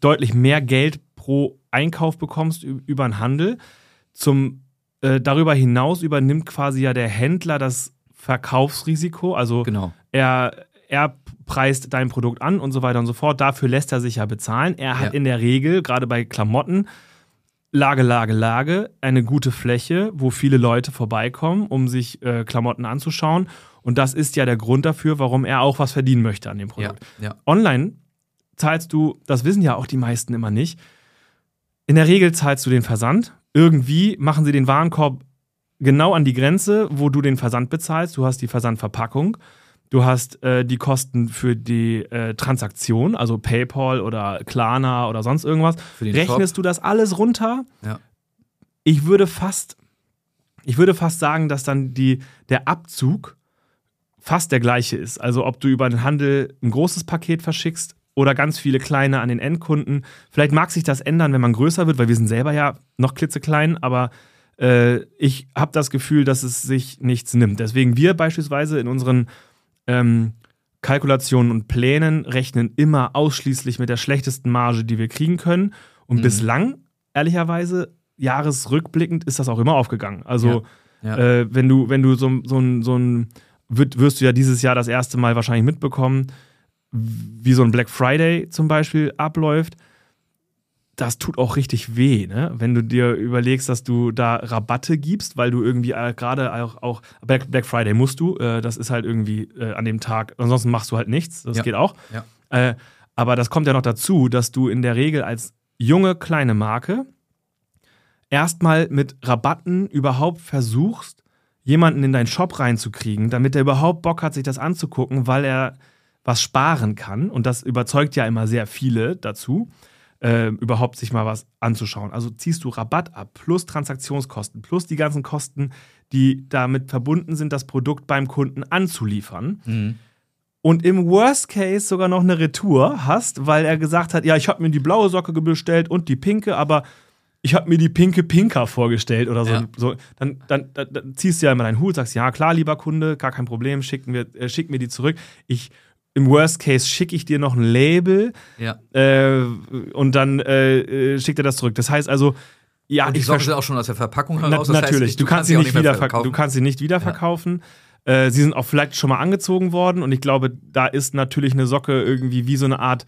[SPEAKER 1] deutlich mehr Geld pro Einkauf bekommst über den Handel. Zum, äh, darüber hinaus übernimmt quasi ja der Händler das Verkaufsrisiko. Also
[SPEAKER 2] genau.
[SPEAKER 1] er, er preist dein Produkt an und so weiter und so fort. Dafür lässt er sich ja bezahlen. Er hat ja. in der Regel, gerade bei Klamotten, Lage, Lage, Lage, eine gute Fläche, wo viele Leute vorbeikommen, um sich äh, Klamotten anzuschauen. Und das ist ja der Grund dafür, warum er auch was verdienen möchte an dem Produkt.
[SPEAKER 2] Ja, ja.
[SPEAKER 1] Online zahlst du, das wissen ja auch die meisten immer nicht, in der Regel zahlst du den Versand. Irgendwie machen sie den Warenkorb genau an die Grenze, wo du den Versand bezahlst. Du hast die Versandverpackung. Du hast äh, die Kosten für die äh, Transaktion, also PayPal oder Klarna oder sonst irgendwas. Rechnest Shop. du das alles runter?
[SPEAKER 2] Ja.
[SPEAKER 1] Ich würde fast, ich würde fast sagen, dass dann die, der Abzug fast der gleiche ist. Also ob du über den Handel ein großes Paket verschickst oder ganz viele kleine an den Endkunden. Vielleicht mag sich das ändern, wenn man größer wird, weil wir sind selber ja noch klitzeklein, aber äh, ich habe das Gefühl, dass es sich nichts nimmt. Deswegen wir beispielsweise in unseren ähm, Kalkulationen und Plänen rechnen immer ausschließlich mit der schlechtesten Marge, die wir kriegen können. Und mhm. bislang, ehrlicherweise, jahresrückblickend ist das auch immer aufgegangen. Also ja. Ja. Äh, wenn du, wenn du so, so, so ein, wirst du ja dieses Jahr das erste Mal wahrscheinlich mitbekommen, wie so ein Black Friday zum Beispiel abläuft, das tut auch richtig weh, ne? wenn du dir überlegst, dass du da Rabatte gibst, weil du irgendwie äh, gerade auch, auch Black, Black, Friday musst du, äh, das ist halt irgendwie äh, an dem Tag, ansonsten machst du halt nichts, das ja. geht auch.
[SPEAKER 2] Ja.
[SPEAKER 1] Äh, aber das kommt ja noch dazu, dass du in der Regel als junge kleine Marke erstmal mit Rabatten überhaupt versuchst, jemanden in deinen Shop reinzukriegen, damit er überhaupt Bock hat, sich das anzugucken, weil er was sparen kann. Und das überzeugt ja immer sehr viele dazu, äh, überhaupt sich mal was anzuschauen. Also ziehst du Rabatt ab, plus Transaktionskosten, plus die ganzen Kosten, die damit verbunden sind, das Produkt beim Kunden anzuliefern. Mhm. Und im Worst Case sogar noch eine Retour hast, weil er gesagt hat, ja, ich habe mir die blaue Socke bestellt und die pinke, aber ich habe mir die pinke Pinker vorgestellt oder so. Ja. so dann, dann, dann, dann, ziehst du ja immer deinen Hut, sagst, ja klar, lieber Kunde, gar kein Problem, schick mir, äh, schick mir die zurück. Ich, Im Worst Case schicke ich dir noch ein Label
[SPEAKER 2] ja.
[SPEAKER 1] äh, und dann äh, äh schickt er das zurück. Das heißt also, ja,
[SPEAKER 2] und
[SPEAKER 1] ich
[SPEAKER 2] Socke auch schon aus der Verpackung heraus.
[SPEAKER 1] Na, natürlich, heißt, du, du, kannst sie nicht, wieder verkaufen. Du kannst sie nicht wiederverkaufen. Ja. Äh, sie sind auch vielleicht schon mal angezogen worden und ich glaube, da ist natürlich eine Socke irgendwie wie so eine Art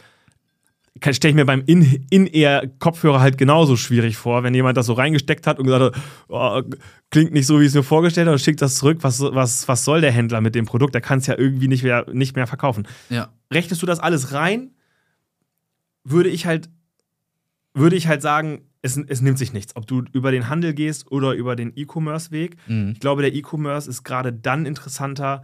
[SPEAKER 1] stelle ich mir beim In-Ear-Kopfhörer halt genauso schwierig vor, wenn jemand das so reingesteckt hat und gesagt hat, oh, klingt nicht so, wie ich es mir vorgestellt habe, und schickt das zurück. Was, was, was soll der Händler mit dem Produkt? Der kann es ja irgendwie nicht mehr, nicht mehr verkaufen.
[SPEAKER 2] Ja.
[SPEAKER 1] Rechnest du das alles rein, würde ich halt, würde ich halt sagen, es, es nimmt sich nichts. Ob du über den Handel gehst oder über den E-Commerce-Weg. Mhm. Ich glaube, der E-Commerce ist gerade dann interessanter,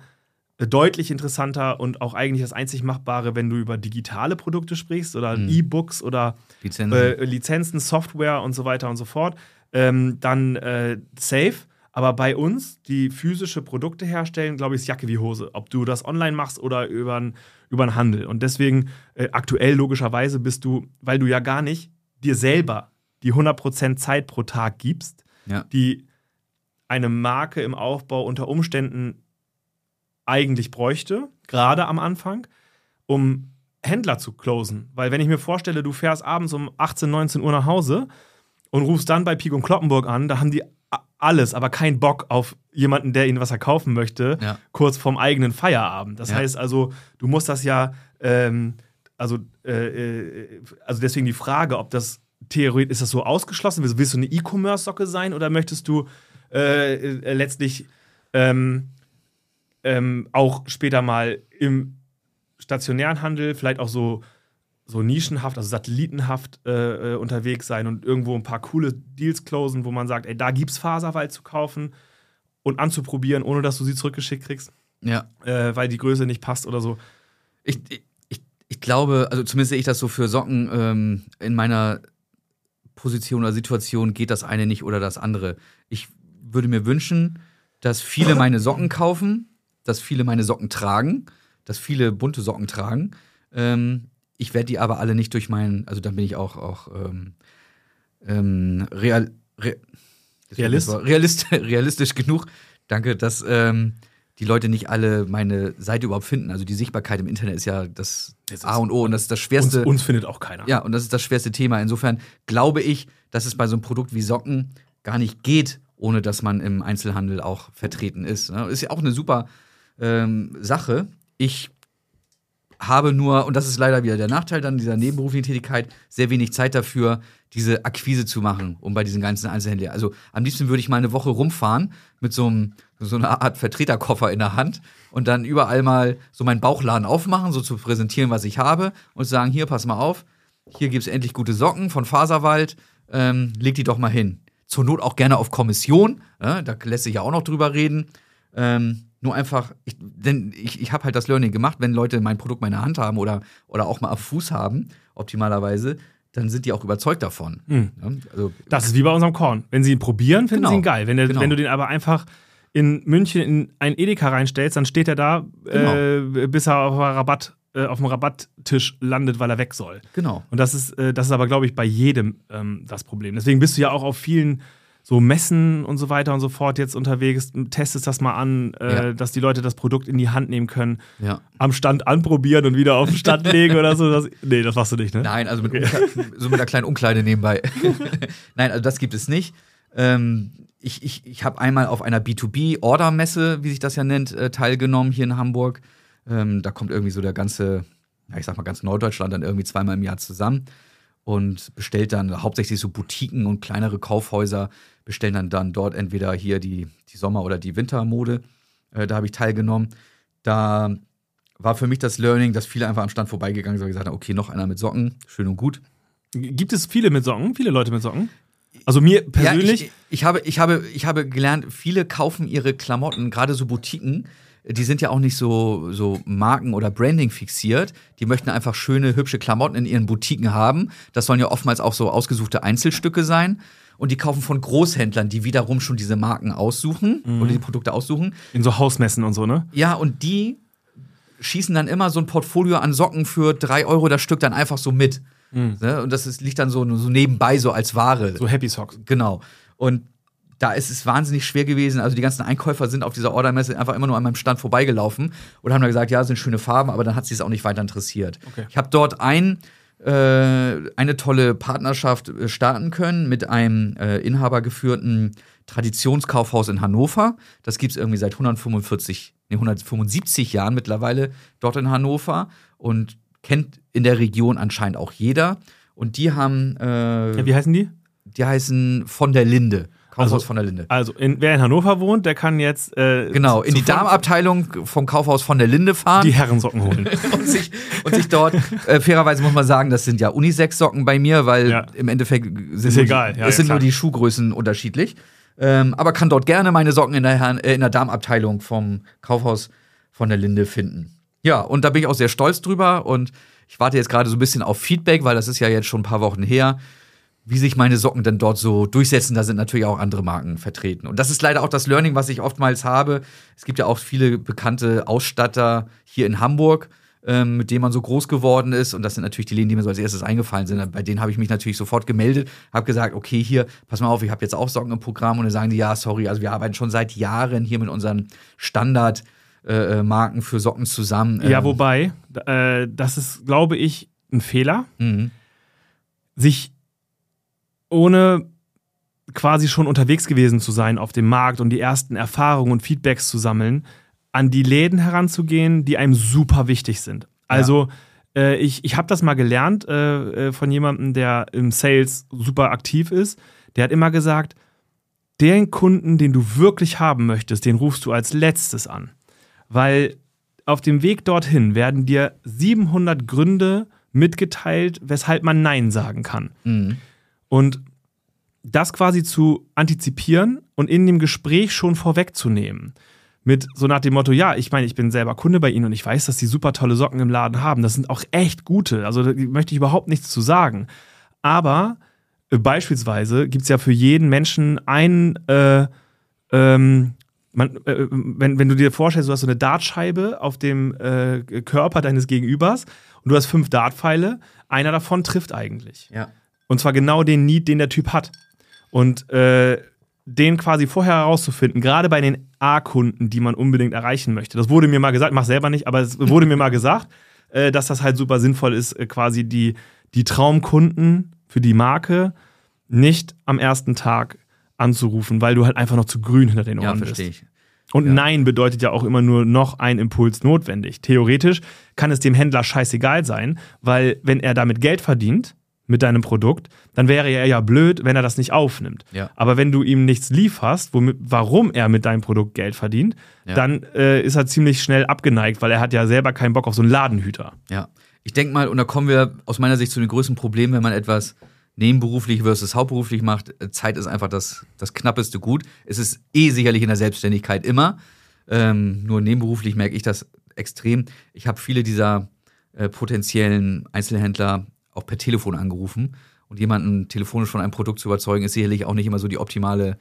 [SPEAKER 1] deutlich interessanter und auch eigentlich das einzig Machbare, wenn du über digitale Produkte sprichst oder mhm. E-Books oder
[SPEAKER 2] Lizenzen.
[SPEAKER 1] Äh, Lizenzen. Software und so weiter und so fort. Ähm, dann äh, safe. Aber bei uns, die physische Produkte herstellen, glaube ich, ist Jacke wie Hose. Ob du das online machst oder über einen Handel. Und deswegen äh, aktuell logischerweise bist du, weil du ja gar nicht dir selber die 100% Zeit pro Tag gibst,
[SPEAKER 2] ja.
[SPEAKER 1] die eine Marke im Aufbau unter Umständen eigentlich bräuchte, gerade am Anfang, um Händler zu closen. Weil wenn ich mir vorstelle, du fährst abends um 18, 19 Uhr nach Hause und rufst dann bei Pik und Kloppenburg an, da haben die alles, aber keinen Bock auf jemanden, der ihnen was verkaufen möchte,
[SPEAKER 2] ja.
[SPEAKER 1] kurz vorm eigenen Feierabend. Das ja. heißt also, du musst das ja, ähm, also, äh, äh also deswegen die Frage, ob das theoretisch, ist das so ausgeschlossen? Willst du eine E-Commerce-Socke sein oder möchtest du äh, äh letztlich ähm, ähm, auch später mal im stationären Handel, vielleicht auch so, so nischenhaft, also satellitenhaft äh, äh, unterwegs sein und irgendwo ein paar coole Deals closen, wo man sagt, ey, da gibt's Faserwald zu kaufen und anzuprobieren, ohne dass du sie zurückgeschickt kriegst.
[SPEAKER 2] Ja.
[SPEAKER 1] Äh, weil die Größe nicht passt oder so.
[SPEAKER 2] Ich, ich, ich glaube, also zumindest sehe ich das so für Socken ähm, in meiner Position oder Situation geht das eine nicht oder das andere. Ich würde mir wünschen, dass viele meine Socken kaufen, dass viele meine Socken tragen, dass viele bunte Socken tragen. Ähm, ich werde die aber alle nicht durch meinen, also dann bin ich auch, auch ähm, ähm, real, re,
[SPEAKER 1] Realist?
[SPEAKER 2] Realist, realistisch genug, danke, dass ähm, die Leute nicht alle meine Seite überhaupt finden. Also die Sichtbarkeit im Internet ist ja das, das A und O und das ist das schwerste.
[SPEAKER 1] Uns, uns, findet auch keiner.
[SPEAKER 2] Ja, und das ist das schwerste Thema. Insofern glaube ich, dass es bei so einem Produkt wie Socken gar nicht geht, ohne dass man im Einzelhandel auch vertreten ist. Ne? Ist ja auch eine super ähm, Sache. Ich habe nur, und das ist leider wieder der Nachteil dann dieser nebenberuflichen Tätigkeit, sehr wenig Zeit dafür, diese Akquise zu machen, um bei diesen ganzen Einzelhändlern. Also am liebsten würde ich mal eine Woche rumfahren mit so, einem, so einer Art Vertreterkoffer in der Hand und dann überall mal so meinen Bauchladen aufmachen, so zu präsentieren, was ich habe und sagen, hier, pass mal auf, hier gibt es endlich gute Socken von Faserwald, ähm, leg die doch mal hin. Zur Not auch gerne auf Kommission, äh, da lässt sich ja auch noch drüber reden. Ähm, nur einfach, ich, denn ich, ich habe halt das Learning gemacht, wenn Leute mein Produkt in meiner Hand haben oder, oder auch mal am Fuß haben, optimalerweise, dann sind die auch überzeugt davon.
[SPEAKER 1] Mhm. Ja, also, das ist wie bei unserem Korn. Wenn sie ihn probieren, finden genau. sie ihn geil. Wenn, der, genau. wenn du den aber einfach in München in ein Edeka reinstellst, dann steht er da, genau. äh, bis er auf, Rabatt, äh, auf dem Rabatttisch landet, weil er weg soll.
[SPEAKER 2] Genau.
[SPEAKER 1] Und das ist, äh, das ist aber, glaube ich, bei jedem ähm, das Problem. Deswegen bist du ja auch auf vielen so Messen und so weiter und so fort jetzt unterwegs, testest das mal an, äh, ja. dass die Leute das Produkt in die Hand nehmen können,
[SPEAKER 2] ja.
[SPEAKER 1] am Stand anprobieren und wieder auf den Stand legen oder so. Das, nee, das machst du nicht, ne?
[SPEAKER 2] Nein, also mit, okay. so mit einer kleinen Umkleide nebenbei. Nein, also das gibt es nicht. Ähm, ich ich, ich habe einmal auf einer B2B-Order-Messe, wie sich das ja nennt, äh, teilgenommen hier in Hamburg. Ähm, da kommt irgendwie so der ganze, ja, ich sag mal ganz Norddeutschland dann irgendwie zweimal im Jahr zusammen und bestellt dann hauptsächlich so Boutiquen und kleinere Kaufhäuser bestellen dann, dann dort entweder hier die, die Sommer- oder die Wintermode. Äh, da habe ich teilgenommen. Da war für mich das Learning, dass viele einfach am Stand vorbeigegangen sind und gesagt haben, okay, noch einer mit Socken, schön und gut.
[SPEAKER 1] Gibt es viele mit Socken? Viele Leute mit Socken? Also mir persönlich.
[SPEAKER 2] Ja, ich, ich, habe, ich, habe, ich habe gelernt, viele kaufen ihre Klamotten, gerade so Boutiquen, die sind ja auch nicht so, so Marken- oder Branding fixiert. Die möchten einfach schöne, hübsche Klamotten in ihren Boutiquen haben. Das sollen ja oftmals auch so ausgesuchte Einzelstücke sein. Und die kaufen von Großhändlern, die wiederum schon diese Marken aussuchen mhm. oder die Produkte aussuchen.
[SPEAKER 1] In so Hausmessen und so, ne?
[SPEAKER 2] Ja, und die schießen dann immer so ein Portfolio an Socken für drei Euro das Stück dann einfach so mit. Mhm. Ne? Und das ist, liegt dann so, so nebenbei so als Ware.
[SPEAKER 1] So Happy Socks.
[SPEAKER 2] Genau. Und da ist es wahnsinnig schwer gewesen. Also die ganzen Einkäufer sind auf dieser Ordermesse einfach immer nur an meinem Stand vorbeigelaufen und haben da gesagt, ja, sind schöne Farben, aber dann hat sie es auch nicht weiter interessiert. Okay. Ich habe dort ein äh, eine tolle Partnerschaft äh, starten können mit einem äh, inhabergeführten Traditionskaufhaus in Hannover. Das gibt es irgendwie seit 145, nee, 175 Jahren mittlerweile dort in Hannover und kennt in der Region anscheinend auch jeder. Und die haben. Äh,
[SPEAKER 1] ja, wie heißen die?
[SPEAKER 2] Die heißen von der Linde.
[SPEAKER 1] Kaufhaus also, von der Linde. Also, in, wer in Hannover wohnt, der kann jetzt.
[SPEAKER 2] Äh, genau, in die Darmabteilung vom Kaufhaus von der Linde fahren.
[SPEAKER 1] Die Herrensocken holen.
[SPEAKER 2] und, sich, und sich dort, äh, fairerweise muss man sagen, das sind ja Unisex-Socken bei mir, weil ja. im Endeffekt sind,
[SPEAKER 1] ist egal.
[SPEAKER 2] Die, ja, es sind nur die Schuhgrößen unterschiedlich. Ähm, aber kann dort gerne meine Socken in der, Herren, äh, in der Darmabteilung vom Kaufhaus von der Linde finden. Ja, und da bin ich auch sehr stolz drüber und ich warte jetzt gerade so ein bisschen auf Feedback, weil das ist ja jetzt schon ein paar Wochen her wie sich meine Socken denn dort so durchsetzen. Da sind natürlich auch andere Marken vertreten. Und das ist leider auch das Learning, was ich oftmals habe. Es gibt ja auch viele bekannte Ausstatter hier in Hamburg, ähm, mit denen man so groß geworden ist. Und das sind natürlich die Läden, die mir so als erstes eingefallen sind. Bei denen habe ich mich natürlich sofort gemeldet, habe gesagt, okay, hier, pass mal auf, ich habe jetzt auch Socken im Programm. Und dann sagen die, ja, sorry, also wir arbeiten schon seit Jahren hier mit unseren Standard- äh, äh, Marken für Socken zusammen.
[SPEAKER 1] Ja, ähm, wobei, äh, das ist, glaube ich, ein Fehler, mhm. sich ohne quasi schon unterwegs gewesen zu sein auf dem Markt und die ersten Erfahrungen und Feedbacks zu sammeln, an die Läden heranzugehen, die einem super wichtig sind. Also ja. äh, ich, ich habe das mal gelernt äh, äh, von jemandem, der im Sales super aktiv ist. Der hat immer gesagt, den Kunden, den du wirklich haben möchtest, den rufst du als letztes an. Weil auf dem Weg dorthin werden dir 700 Gründe mitgeteilt, weshalb man Nein sagen kann. Mhm. Und das quasi zu antizipieren und in dem Gespräch schon vorwegzunehmen. Mit so nach dem Motto, ja, ich meine, ich bin selber Kunde bei Ihnen und ich weiß, dass Sie super tolle Socken im Laden haben. Das sind auch echt gute. Also da möchte ich überhaupt nichts zu sagen. Aber äh, beispielsweise gibt es ja für jeden Menschen einen, äh, ähm, man, äh, wenn, wenn du dir vorstellst, du hast so eine Dartscheibe auf dem äh, Körper deines Gegenübers und du hast fünf Dartpfeile, einer davon trifft eigentlich.
[SPEAKER 2] Ja.
[SPEAKER 1] Und zwar genau den Need, den der Typ hat. Und äh, den quasi vorher herauszufinden, gerade bei den A-Kunden, die man unbedingt erreichen möchte. Das wurde mir mal gesagt, mach selber nicht, aber es wurde mir mal gesagt, äh, dass das halt super sinnvoll ist, äh, quasi die, die Traumkunden für die Marke nicht am ersten Tag anzurufen, weil du halt einfach noch zu grün hinter den Ohren ja, bist. Ich. Und ja. Nein bedeutet ja auch immer nur noch ein Impuls notwendig. Theoretisch kann es dem Händler scheißegal sein, weil wenn er damit Geld verdient, mit deinem Produkt, dann wäre er ja blöd, wenn er das nicht aufnimmt.
[SPEAKER 2] Ja.
[SPEAKER 1] Aber wenn du ihm nichts lieferst, womit, warum er mit deinem Produkt Geld verdient, ja. dann äh, ist er ziemlich schnell abgeneigt, weil er hat ja selber keinen Bock auf so einen Ladenhüter.
[SPEAKER 2] Ja. Ich denke mal, und da kommen wir aus meiner Sicht zu den größten Problemen, wenn man etwas nebenberuflich versus hauptberuflich macht. Zeit ist einfach das, das knappeste Gut. Es ist eh sicherlich in der Selbstständigkeit immer. Ähm, nur nebenberuflich merke ich das extrem. Ich habe viele dieser äh, potenziellen Einzelhändler auch per Telefon angerufen. Und jemanden telefonisch von einem Produkt zu überzeugen, ist sicherlich auch nicht immer so die optimale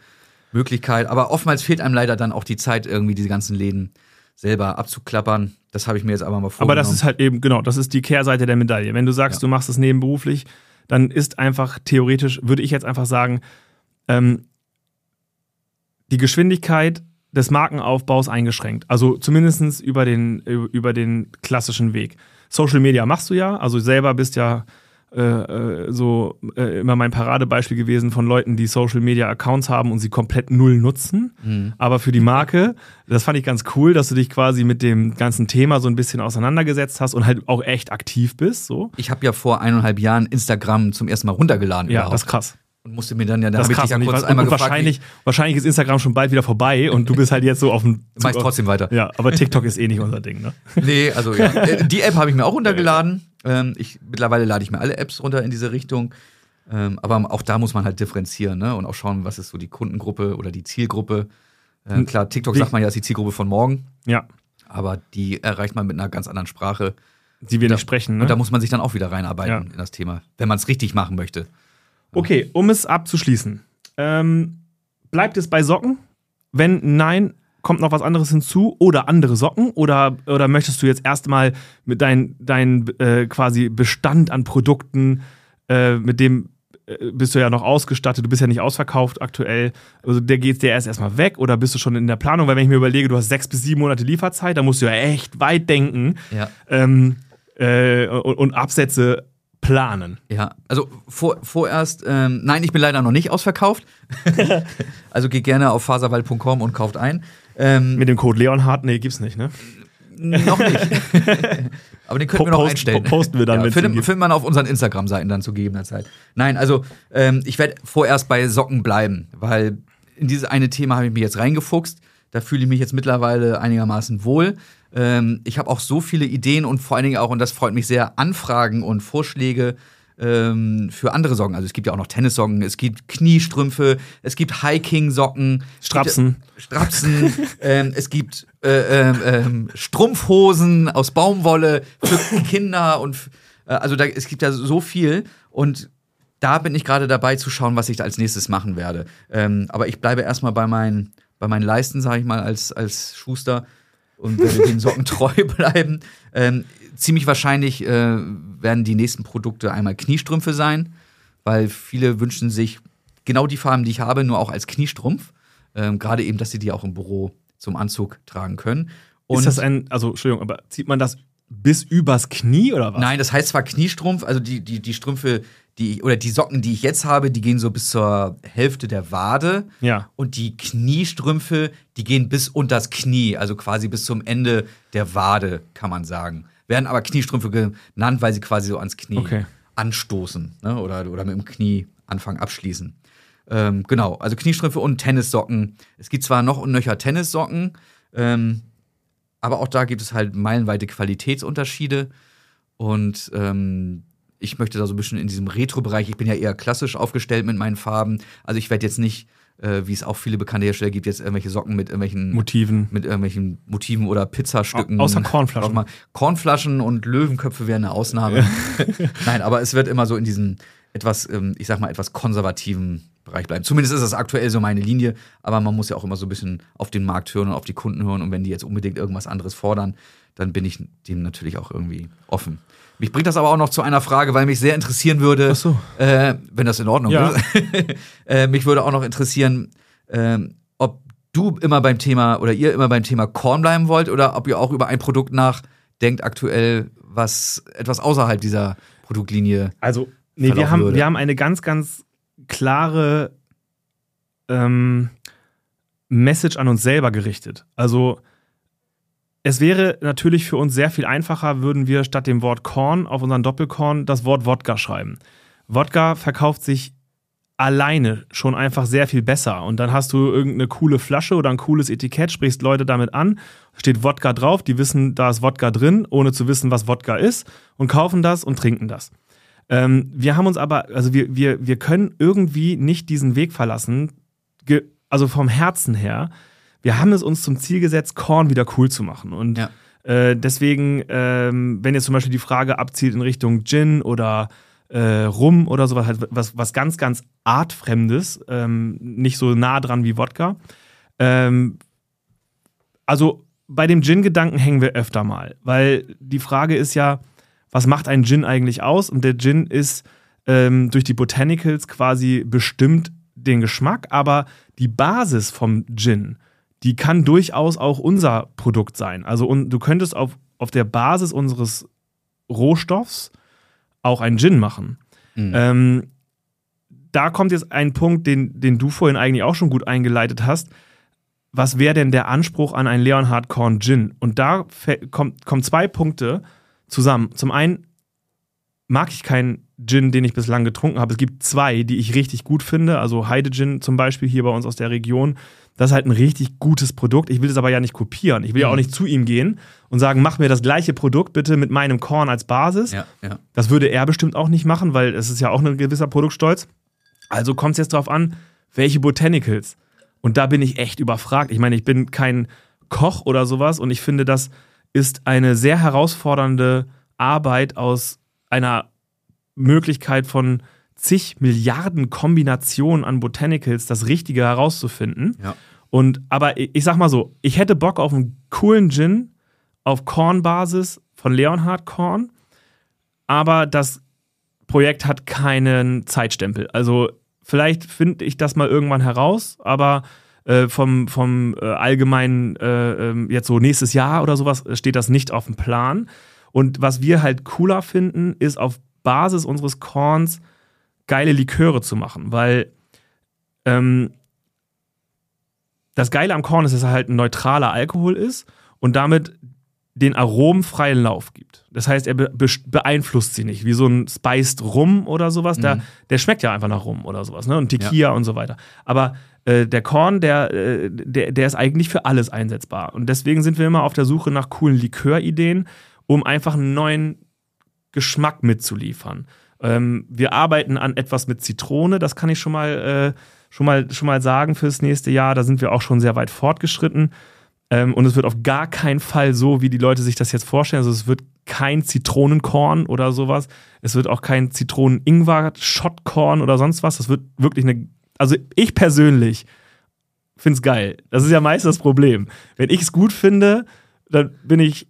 [SPEAKER 2] Möglichkeit. Aber oftmals fehlt einem leider dann auch die Zeit, irgendwie diese ganzen Läden selber abzuklappern. Das habe ich mir jetzt aber mal vorgenommen.
[SPEAKER 1] Aber das ist halt eben, genau, das ist die Kehrseite der Medaille. Wenn du sagst, ja. du machst es nebenberuflich, dann ist einfach theoretisch, würde ich jetzt einfach sagen, ähm, die Geschwindigkeit des Markenaufbaus eingeschränkt. Also zumindest über den, über den klassischen Weg. Social Media machst du ja, also selber bist ja äh, äh, so äh, immer mein Paradebeispiel gewesen von Leuten, die Social Media Accounts haben und sie komplett null nutzen. Mhm. Aber für die Marke, das fand ich ganz cool, dass du dich quasi mit dem ganzen Thema so ein bisschen auseinandergesetzt hast und halt auch echt aktiv bist. So.
[SPEAKER 2] Ich habe ja vor eineinhalb Jahren Instagram zum ersten Mal runtergeladen.
[SPEAKER 1] Ja, überhaupt. das ist krass
[SPEAKER 2] und musste mir dann ja,
[SPEAKER 1] da habe ich dich ja kurz einmal und gefragt. Wahrscheinlich, wahrscheinlich ist Instagram schon bald wieder vorbei und du bist halt jetzt so auf dem.
[SPEAKER 2] Mach trotzdem weiter.
[SPEAKER 1] Ja, aber TikTok ist eh nicht unser Ding, ne?
[SPEAKER 2] Nee, also ja. Äh, die App habe ich mir auch runtergeladen. Ähm, ich, mittlerweile lade ich mir alle Apps runter in diese Richtung. Ähm, aber auch da muss man halt differenzieren ne? und auch schauen, was ist so die Kundengruppe oder die Zielgruppe. Äh, klar, TikTok sagt man ja, ist die Zielgruppe von morgen.
[SPEAKER 1] Ja.
[SPEAKER 2] Aber die erreicht man mit einer ganz anderen Sprache.
[SPEAKER 1] Die wir da, nicht sprechen, ne?
[SPEAKER 2] Und da muss man sich dann auch wieder reinarbeiten ja. in das Thema, wenn man es richtig machen möchte.
[SPEAKER 1] Okay, um es abzuschließen. Ähm, bleibt es bei Socken? Wenn nein, kommt noch was anderes hinzu oder andere Socken? Oder, oder möchtest du jetzt erstmal mit deinem dein, äh, quasi Bestand an Produkten, äh, mit dem äh, bist du ja noch ausgestattet, du bist ja nicht ausverkauft aktuell. Also der geht der erst erstmal weg oder bist du schon in der Planung? Weil wenn ich mir überlege, du hast sechs bis sieben Monate Lieferzeit, da musst du ja echt weit denken
[SPEAKER 2] ja.
[SPEAKER 1] ähm, äh, und, und, Absätze planen.
[SPEAKER 2] Ja, also vor, vorerst, ähm, nein, ich bin leider noch nicht ausverkauft. also geht gerne auf faserwald.com und kauft ein.
[SPEAKER 1] Ähm, Mit dem Code Leonhard, nee, gibt's nicht, ne?
[SPEAKER 2] Noch nicht. Aber den könnten wir noch Post, einstellen.
[SPEAKER 1] Posten wir dann,
[SPEAKER 2] ja, findet, findet man auf unseren Instagram-Seiten dann zu gegebener Zeit. Nein, also ähm, ich werde vorerst bei Socken bleiben, weil in dieses eine Thema habe ich mich jetzt reingefuchst. Da fühle ich mich jetzt mittlerweile einigermaßen wohl. Ähm, ich habe auch so viele Ideen und vor allen Dingen auch, und das freut mich sehr, Anfragen und Vorschläge ähm, für andere Socken. Also es gibt ja auch noch Tennissocken, es gibt Kniestrümpfe, es gibt Hiking-Socken.
[SPEAKER 1] Strapsen.
[SPEAKER 2] Gibt, Strapsen. ähm, es gibt äh, äh, Strumpfhosen aus Baumwolle für Kinder und äh, also da, es gibt ja so viel und da bin ich gerade dabei zu schauen, was ich da als nächstes machen werde. Ähm, aber ich bleibe erstmal bei meinen, bei meinen Leisten, sage ich mal, als, als Schuster und werde den Socken treu bleiben. Ähm, ziemlich wahrscheinlich äh, werden die nächsten Produkte einmal Kniestrümpfe sein, weil viele wünschen sich genau die Farben, die ich habe, nur auch als Kniestrumpf. Ähm, Gerade eben, dass sie die auch im Büro zum Anzug tragen können.
[SPEAKER 1] Und ist das ein, also Entschuldigung, aber zieht man das bis übers Knie oder was?
[SPEAKER 2] Nein, das heißt zwar Kniestrumpf, also die, die, die Strümpfe, die oder die Socken, die ich jetzt habe, die gehen so bis zur Hälfte der Wade.
[SPEAKER 1] Ja.
[SPEAKER 2] Und die Kniestrümpfe, die gehen bis unter das Knie, also quasi bis zum Ende der Wade, kann man sagen. Werden aber Kniestrümpfe genannt, weil sie quasi so ans Knie
[SPEAKER 1] okay.
[SPEAKER 2] anstoßen ne? oder, oder mit dem Knie anfangen abschließen. Ähm, genau, also Kniestrümpfe und Tennissocken. Es gibt zwar noch und nöcher Tennissocken, ähm, aber auch da gibt es halt meilenweite Qualitätsunterschiede. Und ähm, ich möchte da so ein bisschen in diesem Retro-Bereich, ich bin ja eher klassisch aufgestellt mit meinen Farben. Also ich werde jetzt nicht, äh, wie es auch viele bekannte Hersteller gibt, jetzt irgendwelche Socken mit irgendwelchen
[SPEAKER 1] Motiven.
[SPEAKER 2] Mit irgendwelchen Motiven oder Pizzastücken.
[SPEAKER 1] außer Kornflaschen.
[SPEAKER 2] Kornflaschen und Löwenköpfe wären eine Ausnahme. Nein, aber es wird immer so in diesem etwas, ähm, ich sag mal, etwas konservativen Bereich bleiben. Zumindest ist das aktuell so meine Linie, aber man muss ja auch immer so ein bisschen auf den Markt hören und auf die Kunden hören. Und wenn die jetzt unbedingt irgendwas anderes fordern, dann bin ich dem natürlich auch irgendwie offen. Mich bringt das aber auch noch zu einer Frage, weil mich sehr interessieren würde,
[SPEAKER 1] so.
[SPEAKER 2] äh, wenn das in Ordnung
[SPEAKER 1] ja.
[SPEAKER 2] ist. äh, mich würde auch noch interessieren, äh, ob du immer beim Thema oder ihr immer beim Thema Korn bleiben wollt oder ob ihr auch über ein Produkt nachdenkt aktuell, was etwas außerhalb dieser Produktlinie.
[SPEAKER 1] Also, nee, wir haben, wir haben eine ganz, ganz klare ähm, Message an uns selber gerichtet. Also es wäre natürlich für uns sehr viel einfacher, würden wir statt dem Wort Korn auf unseren Doppelkorn das Wort Wodka schreiben. Wodka verkauft sich alleine schon einfach sehr viel besser. Und dann hast du irgendeine coole Flasche oder ein cooles Etikett, sprichst Leute damit an, steht Wodka drauf, die wissen, da ist Wodka drin, ohne zu wissen, was Wodka ist, und kaufen das und trinken das. Ähm, wir haben uns aber, also wir, wir, wir können irgendwie nicht diesen Weg verlassen, also vom Herzen her. Wir haben es uns zum Ziel gesetzt, Korn wieder cool zu machen. Und
[SPEAKER 2] ja.
[SPEAKER 1] äh, deswegen, ähm, wenn jetzt zum Beispiel die Frage abzielt in Richtung Gin oder äh, Rum oder sowas, halt was, was ganz, ganz artfremdes, ähm, nicht so nah dran wie Wodka. Ähm, also bei dem Gin-Gedanken hängen wir öfter mal, weil die Frage ist ja, was macht ein Gin eigentlich aus? Und der Gin ist ähm, durch die Botanicals quasi bestimmt den Geschmack, aber die Basis vom Gin, die kann durchaus auch unser Produkt sein. Also und du könntest auf, auf der Basis unseres Rohstoffs auch einen Gin machen. Mhm. Ähm, da kommt jetzt ein Punkt, den, den du vorhin eigentlich auch schon gut eingeleitet hast. Was wäre denn der Anspruch an ein Leonhard Korn Gin? Und da kommen kommt zwei Punkte zusammen. Zum einen, mag ich keinen Gin, den ich bislang getrunken habe. Es gibt zwei, die ich richtig gut finde. Also Heide Gin zum Beispiel hier bei uns aus der Region. Das ist halt ein richtig gutes Produkt. Ich will es aber ja nicht kopieren. Ich will ja auch mhm. nicht zu ihm gehen und sagen, mach mir das gleiche Produkt bitte mit meinem Korn als Basis. Ja, ja. Das würde er bestimmt auch nicht machen, weil es ist ja auch ein gewisser Produktstolz. Also kommt es jetzt darauf an, welche Botanicals. Und da bin ich echt überfragt. Ich meine, ich bin kein Koch oder sowas und ich finde, das ist eine sehr herausfordernde Arbeit aus einer Möglichkeit von zig Milliarden Kombinationen an Botanicals das Richtige herauszufinden. Ja. Und aber ich sag mal so, ich hätte Bock auf einen coolen Gin auf Kornbasis von Leonhard Korn, aber das Projekt hat keinen Zeitstempel. Also vielleicht finde ich das mal irgendwann heraus, aber äh, vom, vom äh, allgemeinen, äh, ähm, jetzt so nächstes Jahr oder sowas, steht das nicht auf dem Plan. Und was wir halt cooler finden, ist auf Basis unseres Korns geile Liköre zu machen, weil ähm, das Geile am Korn ist, dass er halt ein neutraler Alkohol ist und damit den Aromen freien Lauf gibt. Das heißt, er be beeinflusst sie nicht, wie so ein Spiced Rum oder sowas. Mhm. Der, der schmeckt ja einfach nach Rum oder sowas, ne? Und Tequila ja. und so weiter. Aber äh, der Korn, der, äh, der, der ist eigentlich für alles einsetzbar. Und deswegen sind wir immer auf der Suche nach coolen Likörideen, um einfach einen neuen Geschmack mitzuliefern. Ähm, wir arbeiten an etwas mit Zitrone, das kann ich schon mal, äh, schon, mal, schon mal sagen fürs nächste Jahr. Da sind wir auch schon sehr weit fortgeschritten. Ähm, und es wird auf gar keinen Fall so, wie die Leute sich das jetzt vorstellen. Also es wird kein Zitronenkorn oder sowas. Es wird auch kein Zitronen-Ingwer-Schottkorn oder sonst was. Das wird wirklich eine. Also ich persönlich finde es geil. Das ist ja meist das Problem. Wenn ich es gut finde, dann bin ich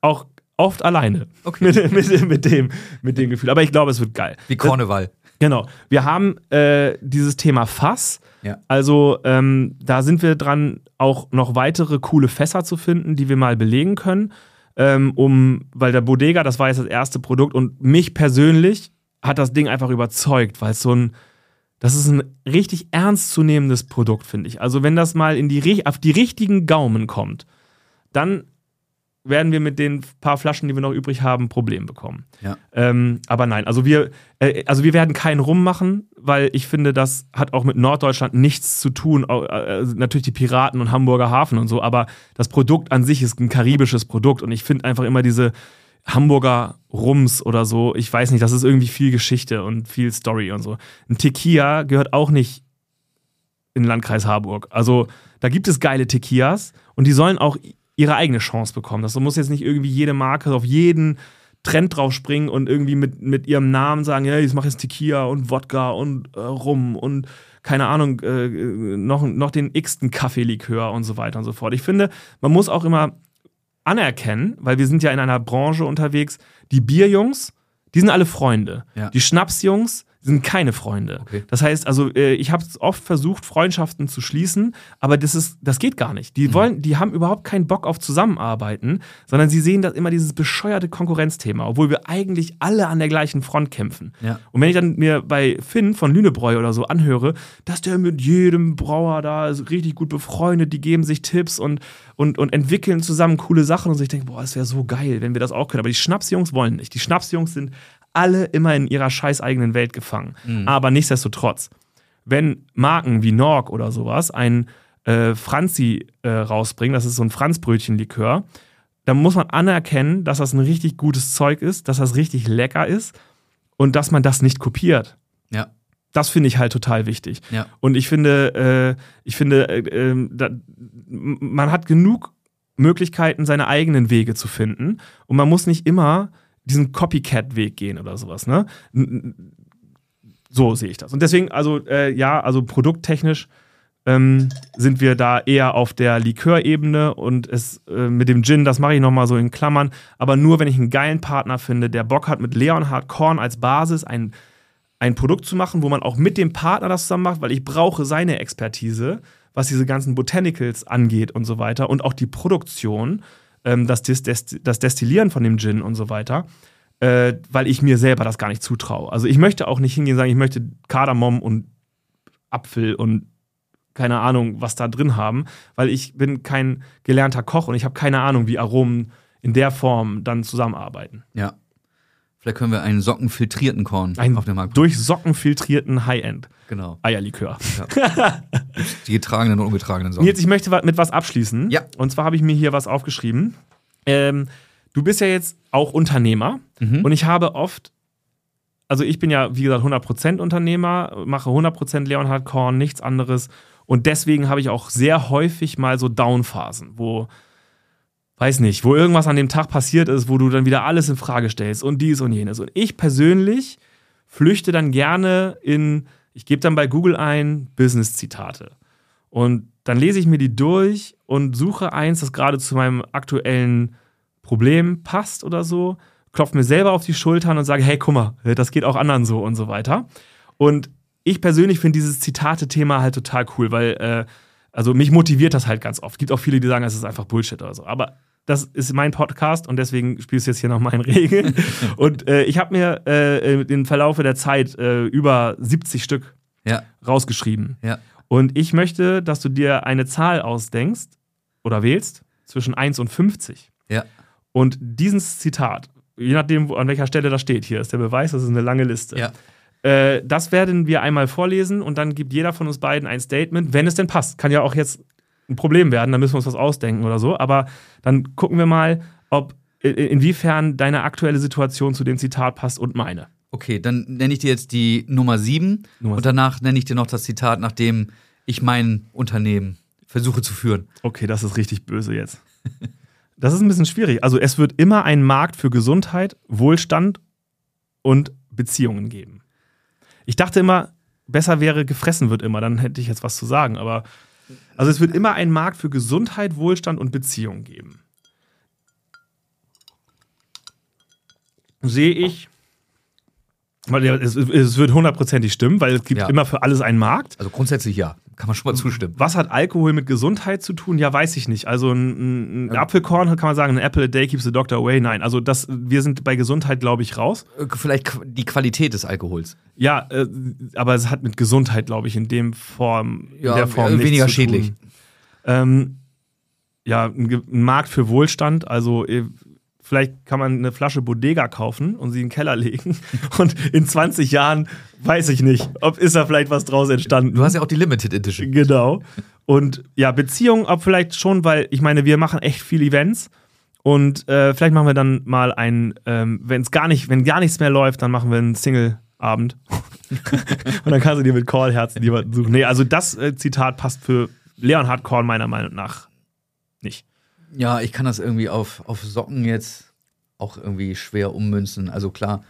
[SPEAKER 1] auch oft alleine okay. mit, mit, mit, dem, mit dem Gefühl. Aber ich glaube, es wird geil.
[SPEAKER 2] Wie Karneval.
[SPEAKER 1] Genau. Wir haben äh, dieses Thema Fass. Ja. Also ähm, da sind wir dran, auch noch weitere coole Fässer zu finden, die wir mal belegen können. Ähm, um, weil der Bodega, das war jetzt das erste Produkt und mich persönlich hat das Ding einfach überzeugt, weil es so ein, das ist ein richtig ernstzunehmendes Produkt, finde ich. Also wenn das mal in die, auf die richtigen Gaumen kommt, dann werden wir mit den paar Flaschen, die wir noch übrig haben, Probleme bekommen. Ja. Ähm, aber nein, also wir, äh, also wir werden keinen Rum machen, weil ich finde, das hat auch mit Norddeutschland nichts zu tun. Äh, natürlich die Piraten und Hamburger Hafen und so, aber das Produkt an sich ist ein karibisches Produkt und ich finde einfach immer diese Hamburger Rums oder so, ich weiß nicht, das ist irgendwie viel Geschichte und viel Story und so. Ein Tequila gehört auch nicht in den Landkreis Harburg. Also da gibt es geile Tequilas und die sollen auch ihre eigene Chance bekommen. Das muss jetzt nicht irgendwie jede Marke auf jeden Trend drauf springen und irgendwie mit, mit ihrem Namen sagen, ja, ich mache jetzt Tequila und Wodka und äh, Rum und keine Ahnung, äh, noch, noch den x-ten Kaffeelikör und so weiter und so fort. Ich finde, man muss auch immer anerkennen, weil wir sind ja in einer Branche unterwegs, die Bierjungs, die sind alle Freunde. Ja. Die Schnapsjungs, sind keine Freunde. Okay. Das heißt, also äh, ich habe oft versucht, Freundschaften zu schließen, aber das ist, das geht gar nicht. Die mhm. wollen, die haben überhaupt keinen Bock auf Zusammenarbeiten, sondern sie sehen das immer dieses bescheuerte Konkurrenzthema, obwohl wir eigentlich alle an der gleichen Front kämpfen. Ja. Und wenn ich dann mir bei Finn von Lünebräu oder so anhöre, dass der mit jedem Brauer da ist richtig gut befreundet, die geben sich Tipps und, und, und entwickeln zusammen coole Sachen und so, ich denke, boah, das wäre so geil, wenn wir das auch können. Aber die Schnapsjungs wollen nicht. Die Schnapsjungs sind alle immer in ihrer scheiß eigenen Welt gefangen. Mhm. Aber nichtsdestotrotz, wenn Marken wie Norg oder sowas ein äh, Franzi äh, rausbringen, das ist so ein Franzbrötchen-Likör, dann muss man anerkennen, dass das ein richtig gutes Zeug ist, dass das richtig lecker ist und dass man das nicht kopiert. Ja. Das finde ich halt total wichtig. Ja. Und ich finde, äh, ich finde, äh, ähm, da, man hat genug Möglichkeiten, seine eigenen Wege zu finden. Und man muss nicht immer diesen Copycat-Weg gehen oder sowas, ne? So sehe ich das. Und deswegen, also, äh, ja, also produkttechnisch ähm, sind wir da eher auf der Likörebene und es äh, mit dem Gin, das mache ich nochmal so in Klammern, aber nur, wenn ich einen geilen Partner finde, der Bock hat, mit Leonhard Korn als Basis ein, ein Produkt zu machen, wo man auch mit dem Partner das zusammen macht, weil ich brauche seine Expertise, was diese ganzen Botanicals angeht und so weiter und auch die Produktion ähm, das, das, das Destillieren von dem Gin und so weiter, äh, weil ich mir selber das gar nicht zutraue. Also ich möchte auch nicht hingehen und sagen, ich möchte Kardamom und Apfel und keine Ahnung, was da drin haben, weil ich bin kein gelernter Koch und ich habe keine Ahnung, wie Aromen in der Form dann zusammenarbeiten.
[SPEAKER 2] Ja. Vielleicht können wir einen sockenfiltrierten Korn
[SPEAKER 1] Ein
[SPEAKER 2] auf den Markt
[SPEAKER 1] durch Socken filtrierten High-End
[SPEAKER 2] Genau.
[SPEAKER 1] Eierlikör.
[SPEAKER 2] Die getragenen und ungetragenen Socken.
[SPEAKER 1] Nils, ich möchte mit was abschließen.
[SPEAKER 2] Ja.
[SPEAKER 1] Und zwar habe ich mir hier was aufgeschrieben. Ähm, du bist ja jetzt auch Unternehmer
[SPEAKER 2] Mhm.
[SPEAKER 1] und ich habe oft, also ich bin ja, wie gesagt, 100% Unternehmer, mache 100% Leonhard Korn, nichts anderes. Und deswegen habe ich auch sehr häufig mal so Downphasen, wo, weiß nicht, wo irgendwas an dem Tag passiert ist, wo du dann wieder alles in Frage stellst und dies und jenes. Und ich persönlich flüchte dann gerne in, ich gebe dann bei Google ein, Business-Zitate. Und dann lese ich mir die durch und suche eins, das gerade zu meinem aktuellen Problem passt oder so, klopfe mir selber auf die Schultern und sage, hey, guck mal, das geht auch anderen so und so weiter. Und ich persönlich finde dieses Zitate-Thema halt total cool, weil, äh, also mich motiviert das halt ganz oft. Gibt auch viele, die sagen, es ist einfach Bullshit oder so. Aber das ist mein Podcast und deswegen spielst du jetzt hier noch meinen Regeln. und äh, ich habe mir äh, im Verlaufe der Zeit äh, über 70 Stück
[SPEAKER 2] Ja,
[SPEAKER 1] rausgeschrieben.
[SPEAKER 2] ja.
[SPEAKER 1] Und ich möchte, dass du dir eine Zahl ausdenkst oder wählst zwischen 1 und 50.
[SPEAKER 2] Ja.
[SPEAKER 1] Und dieses Zitat, je nachdem, an welcher Stelle das steht, hier ist der Beweis, das ist eine lange Liste.
[SPEAKER 2] Ja.
[SPEAKER 1] Äh, das werden wir einmal vorlesen und dann gibt jeder von uns beiden ein Statement, wenn es denn passt. Kann ja auch jetzt ein Problem werden, dann müssen wir uns was ausdenken oder so. Aber dann gucken wir mal, ob i- inwiefern deine aktuelle Situation zu dem Zitat passt und meine.
[SPEAKER 2] Okay, dann nenne ich dir jetzt die Nummer 7
[SPEAKER 1] Nummer
[SPEAKER 2] und danach nenne ich dir noch das Zitat, nach dem ich mein Unternehmen versuche zu führen.
[SPEAKER 1] Okay, das ist richtig böse jetzt. Das ist ein bisschen schwierig. Also es wird immer einen Markt für Gesundheit, Wohlstand und Beziehungen geben. Ich dachte immer, besser wäre, gefressen wird immer, dann hätte ich jetzt was zu sagen. Aber also es wird immer einen Markt für Gesundheit, Wohlstand und Beziehungen geben. Sehe ich, weil es, es wird hundertprozentig stimmen, weil es gibt
[SPEAKER 2] Ja.
[SPEAKER 1] immer für alles einen Markt.
[SPEAKER 2] Also grundsätzlich ja, kann man schon mal zustimmen.
[SPEAKER 1] Was hat Alkohol mit Gesundheit zu tun? Ja, weiß ich nicht. Also ein, ein Apfelkorn kann man sagen, ein Apple a day keeps the doctor away. Nein, also das, wir sind bei Gesundheit, glaube ich, raus.
[SPEAKER 2] Äh, Vielleicht die Qualität des Alkohols.
[SPEAKER 1] Ja, äh, aber es hat mit Gesundheit, glaube ich, in dem Form,
[SPEAKER 2] Ja,
[SPEAKER 1] in der Form
[SPEAKER 2] äh,
[SPEAKER 1] nichts
[SPEAKER 2] weniger schädlich.
[SPEAKER 1] Ähm, ja, ein, ein Markt für Wohlstand. Also äh, vielleicht kann man eine Flasche Bodega kaufen und sie in den Keller legen. Und in 20 Jahren weiß ich nicht, ob ist da vielleicht was draus entstanden.
[SPEAKER 2] Du hast ja auch die Limited Edition.
[SPEAKER 1] Genau. Und ja, Beziehungen auch vielleicht schon, weil ich meine, wir machen echt viele Events. Und äh, vielleicht machen wir dann mal ein, ähm, wenn es gar nicht, wenn gar nichts mehr läuft, dann machen wir einen Single-Abend. und dann kannst du dir mit Callherzen jemanden suchen. Nee, also das äh, Zitat passt für Leonhard Korn meiner Meinung nach nicht.
[SPEAKER 2] Ja, ich kann das irgendwie auf, auf Socken jetzt auch irgendwie schwer ummünzen. Also klar,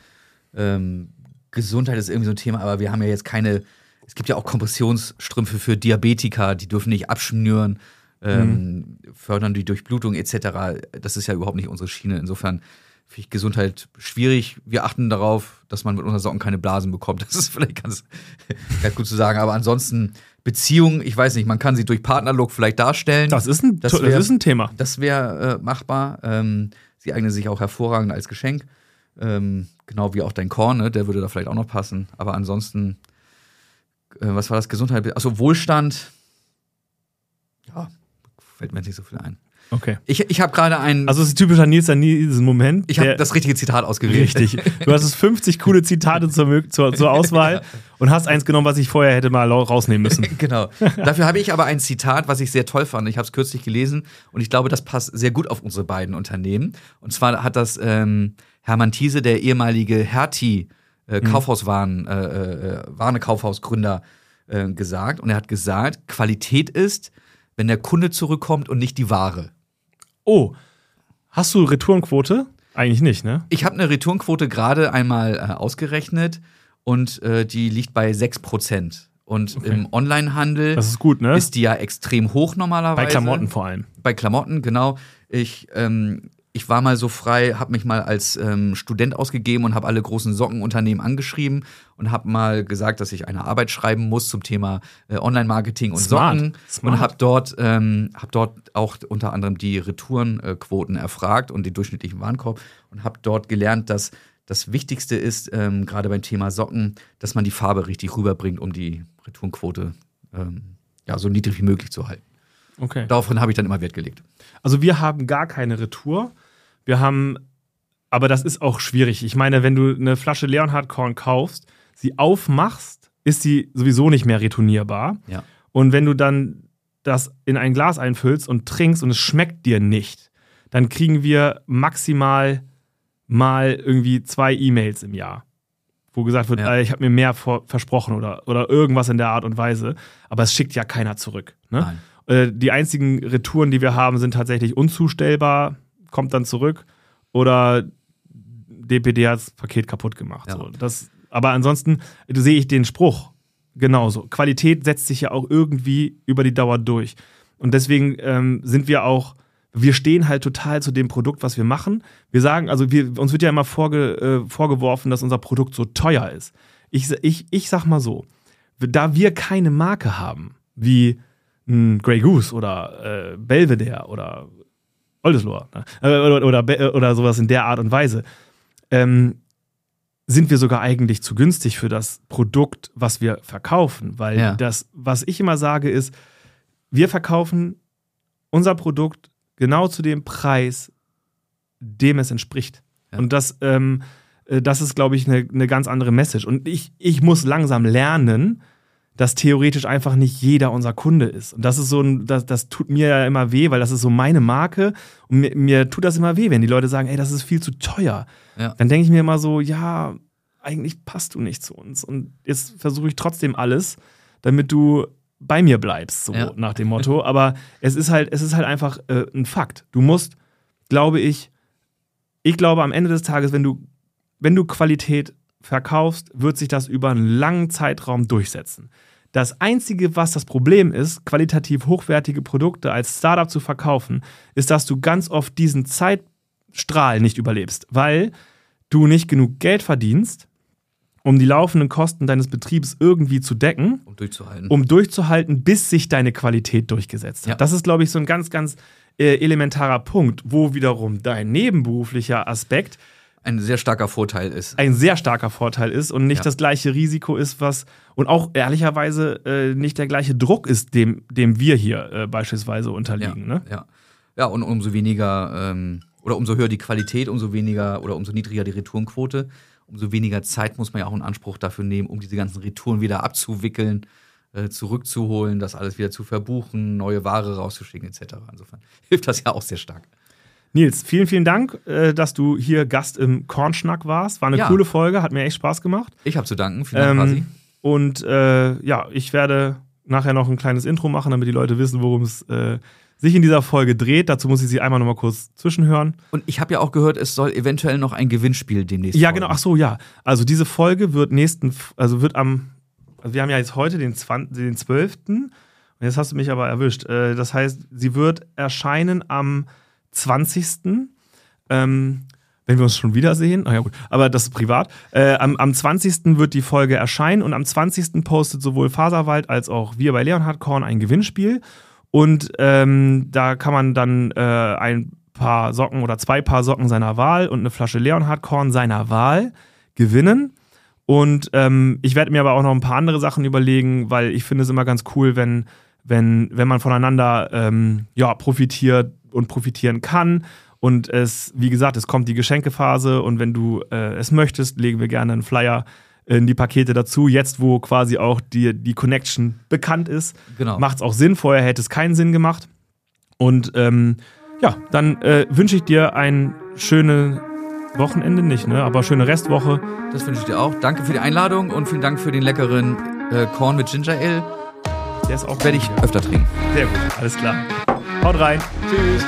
[SPEAKER 2] ähm, Gesundheit ist irgendwie so ein Thema, aber wir haben ja jetzt keine, es gibt ja auch Kompressionsstrümpfe für Diabetiker, die dürfen nicht abschnüren, ähm, fördern die Durchblutung etc. Das ist ja überhaupt nicht unsere Schiene. Insofern finde ich Gesundheit schwierig. Wir achten darauf, dass man mit unseren Socken keine Blasen bekommt. Das ist vielleicht ganz, ganz gut zu sagen. Aber ansonsten Beziehungen, ich weiß nicht, man kann sie durch Partnerlook vielleicht darstellen.
[SPEAKER 1] Das ist ein,
[SPEAKER 2] Das
[SPEAKER 1] das
[SPEAKER 2] wär-
[SPEAKER 1] ist ein Thema.
[SPEAKER 2] Das wäre äh, machbar. Ähm, sie eignen sich auch hervorragend als Geschenk. Ähm, genau wie auch dein Korn, ne? der würde da vielleicht auch noch passen. Aber ansonsten, äh, was war das? Gesundheit? Achso, Wohlstand. Ja, fällt mir jetzt nicht so viel ein.
[SPEAKER 1] Okay.
[SPEAKER 2] Ich, ich habe gerade einen.
[SPEAKER 1] Also es ist typischer Nils dann nie diesen Moment.
[SPEAKER 2] ich habe das richtige Zitat ausgewählt.
[SPEAKER 1] Richtig. Du hast es 50 coole Zitate zur, zur, zur Auswahl und hast eins genommen, was ich vorher hätte mal rausnehmen müssen.
[SPEAKER 2] genau. Dafür habe ich aber ein Zitat, was ich sehr toll fand. Ich habe es kürzlich gelesen und ich glaube, das passt sehr gut auf unsere beiden Unternehmen. Und zwar hat das ähm, Hermann Thiese, der ehemalige Hertie äh, Kaufhauswaren, äh, äh, Warne-Kaufhausgründer, äh, gesagt. Und er hat gesagt, Qualität ist, wenn der Kunde zurückkommt und nicht die Ware.
[SPEAKER 1] Oh, hast du Retourenquote? Eigentlich nicht, ne?
[SPEAKER 2] Ich habe eine Returnquote gerade einmal äh, ausgerechnet und äh, die liegt bei 6%. Und
[SPEAKER 1] Okay.
[SPEAKER 2] im Onlinehandel
[SPEAKER 1] Das ist gut, ne?
[SPEAKER 2] ist die ja extrem hoch normalerweise.
[SPEAKER 1] Bei Klamotten vor allem.
[SPEAKER 2] Bei Klamotten, genau. Ich, ähm, ich war mal so frei, habe mich mal als ähm, Student ausgegeben und habe alle großen Sockenunternehmen angeschrieben und habe mal gesagt, dass ich eine Arbeit schreiben muss zum Thema äh, Online-Marketing und
[SPEAKER 1] Smart.
[SPEAKER 2] Socken
[SPEAKER 1] Smart.
[SPEAKER 2] und habe dort, ähm, hab dort auch unter anderem die Retourenquoten erfragt und den durchschnittlichen Warenkorb und habe dort gelernt, dass das Wichtigste ist, ähm, gerade beim Thema Socken, dass man die Farbe richtig rüberbringt, um die Retourenquote ähm, ja, so niedrig wie möglich zu halten.
[SPEAKER 1] Okay.
[SPEAKER 2] Daraufhin habe ich dann immer Wert gelegt.
[SPEAKER 1] Also wir haben gar keine Retour. Wir haben aber das ist auch schwierig. Ich meine, wenn du eine Flasche Leonhard Korn kaufst, sie aufmachst, ist sie sowieso nicht mehr retournierbar.
[SPEAKER 2] Ja.
[SPEAKER 1] Und wenn du dann das in ein Glas einfüllst und trinkst und es schmeckt dir nicht, dann kriegen wir maximal mal irgendwie zwei E-Mails im Jahr, wo gesagt wird,
[SPEAKER 2] Ja.
[SPEAKER 1] äh, ich habe mir mehr versprochen oder, oder irgendwas in der Art und Weise. Aber es schickt ja keiner zurück. Ne? Äh, die einzigen Retouren, die wir haben, sind tatsächlich unzustellbar, kommt dann zurück oder DPD hat das Paket kaputt gemacht.
[SPEAKER 2] Ja.
[SPEAKER 1] So. Das, aber ansonsten sehe ich den Spruch genauso. Qualität setzt sich ja auch irgendwie über die Dauer durch. Und deswegen ähm, sind wir auch, wir stehen halt total zu dem Produkt, was wir machen. Wir sagen, also wir, uns wird ja immer vorge, äh, vorgeworfen, dass unser Produkt so teuer ist. Ich, ich, ich sag mal so, da wir keine Marke haben, wie ein Grey Goose oder äh, Belvedere oder Oldesloe ne? äh, oder, oder, Be- oder sowas in der Art und Weise, ähm, sind wir sogar eigentlich zu günstig für das Produkt, was wir verkaufen. Weil
[SPEAKER 2] Ja.
[SPEAKER 1] das, was ich immer sage, ist, wir verkaufen unser Produkt genau zu dem Preis, dem es entspricht.
[SPEAKER 2] Ja.
[SPEAKER 1] Und das, ähm, äh, das ist, glaube ich, eine eine ganz andere Message. Und ich, ich muss langsam lernen, dass theoretisch einfach nicht jeder unser Kunde ist. Und das ist so ein, das, das tut mir ja immer weh, weil das ist so meine Marke. Und mir, mir tut das immer weh, wenn die Leute sagen, ey, das ist viel zu teuer.
[SPEAKER 2] Ja.
[SPEAKER 1] Dann denke ich mir immer so, ja, eigentlich passt du nicht zu uns. Und jetzt versuche ich trotzdem alles, damit du bei mir bleibst, so
[SPEAKER 2] Ja.
[SPEAKER 1] nach dem Motto. Aber es ist halt, es ist halt einfach äh, ein Fakt. Du musst, glaube ich, ich glaube am Ende des Tages, wenn du, wenn du Qualität verkaufst, wird sich das über einen langen Zeitraum durchsetzen. Das Einzige, was das Problem ist, qualitativ hochwertige Produkte als Startup zu verkaufen, ist, dass du ganz oft diesen Zeitstrahl nicht überlebst, weil du nicht genug Geld verdienst, um die laufenden Kosten deines Betriebs irgendwie zu decken
[SPEAKER 2] Um durchzuhalten.
[SPEAKER 1] um durchzuhalten, bis sich deine Qualität durchgesetzt hat.
[SPEAKER 2] Ja.
[SPEAKER 1] Das ist, glaube ich, so ein ganz, ganz äh, elementarer Punkt, wo wiederum dein nebenberuflicher Aspekt
[SPEAKER 2] Ein sehr starker Vorteil ist.
[SPEAKER 1] ein sehr starker Vorteil ist und nicht
[SPEAKER 2] Ja.
[SPEAKER 1] das gleiche Risiko ist, was und auch ehrlicherweise äh, nicht der gleiche Druck ist, dem, dem wir hier äh, beispielsweise
[SPEAKER 2] Ja,
[SPEAKER 1] unterliegen. Ne?
[SPEAKER 2] ja. ja, und umso weniger ähm, oder umso höher die Qualität, umso weniger oder umso niedriger die Retourenquote, umso weniger Zeit muss man ja auch in Anspruch dafür nehmen, um diese ganzen Retouren wieder abzuwickeln, äh, zurückzuholen, das alles wieder zu verbuchen, neue Ware rauszuschicken, etc. Insofern hilft das ja auch sehr stark.
[SPEAKER 1] Nils, vielen, vielen Dank, äh, dass du hier Gast im Kornschnack warst. War eine
[SPEAKER 2] Ja.
[SPEAKER 1] coole Folge, hat mir echt Spaß gemacht.
[SPEAKER 2] Ich habe zu danken. Vielen Dank.
[SPEAKER 1] Ähm, und äh, ja, ich werde nachher noch ein kleines Intro machen, damit die Leute wissen, worum es äh, sich in dieser Folge dreht. Dazu muss ich sie einmal noch mal kurz zwischenhören.
[SPEAKER 2] Und ich habe ja auch gehört, es soll eventuell noch ein Gewinnspiel demnächst
[SPEAKER 1] Ja,
[SPEAKER 2] folgen.
[SPEAKER 1] genau. Ach so, ja. Also diese Folge wird nächsten, also wird am, also wir haben ja jetzt heute den, 20, den 12. Und jetzt hast du mich aber erwischt. Äh, Das heißt, sie wird erscheinen am 20. Ähm, wenn wir uns schon wiedersehen, ah ja gut, aber das ist privat. Äh, am, am 20. wird die Folge erscheinen und am 20. postet sowohl Faserwald als auch wir bei Leonhard Korn ein Gewinnspiel. Und ähm, da kann man dann äh, ein paar Socken oder zwei Paar Socken seiner Wahl und eine Flasche Leonhard Korn seiner Wahl gewinnen. Und ähm, ich werde mir aber auch noch ein paar andere Sachen überlegen, weil ich finde es immer ganz cool, wenn, wenn, wenn man voneinander ähm, ja, profitiert und profitieren kann. Und es, wie gesagt, es kommt die Geschenkephase und wenn du äh, es möchtest, legen wir gerne einen Flyer in die Pakete dazu. Jetzt, wo quasi auch die, die Connection bekannt ist,
[SPEAKER 2] Genau.
[SPEAKER 1] macht es auch Sinn. Vorher hätte es keinen Sinn gemacht. Und ähm, ja, dann äh, wünsche ich dir ein schönes Wochenende nicht, ne? Aber schöne Restwoche.
[SPEAKER 2] Das wünsche ich dir auch. Danke für die Einladung und vielen Dank für den leckeren äh, Korn mit Ginger Ale.
[SPEAKER 1] Der ist auch
[SPEAKER 2] Werde ich öfter trinken.
[SPEAKER 1] sehr gut. Alles klar. Haut rein. Tschüss.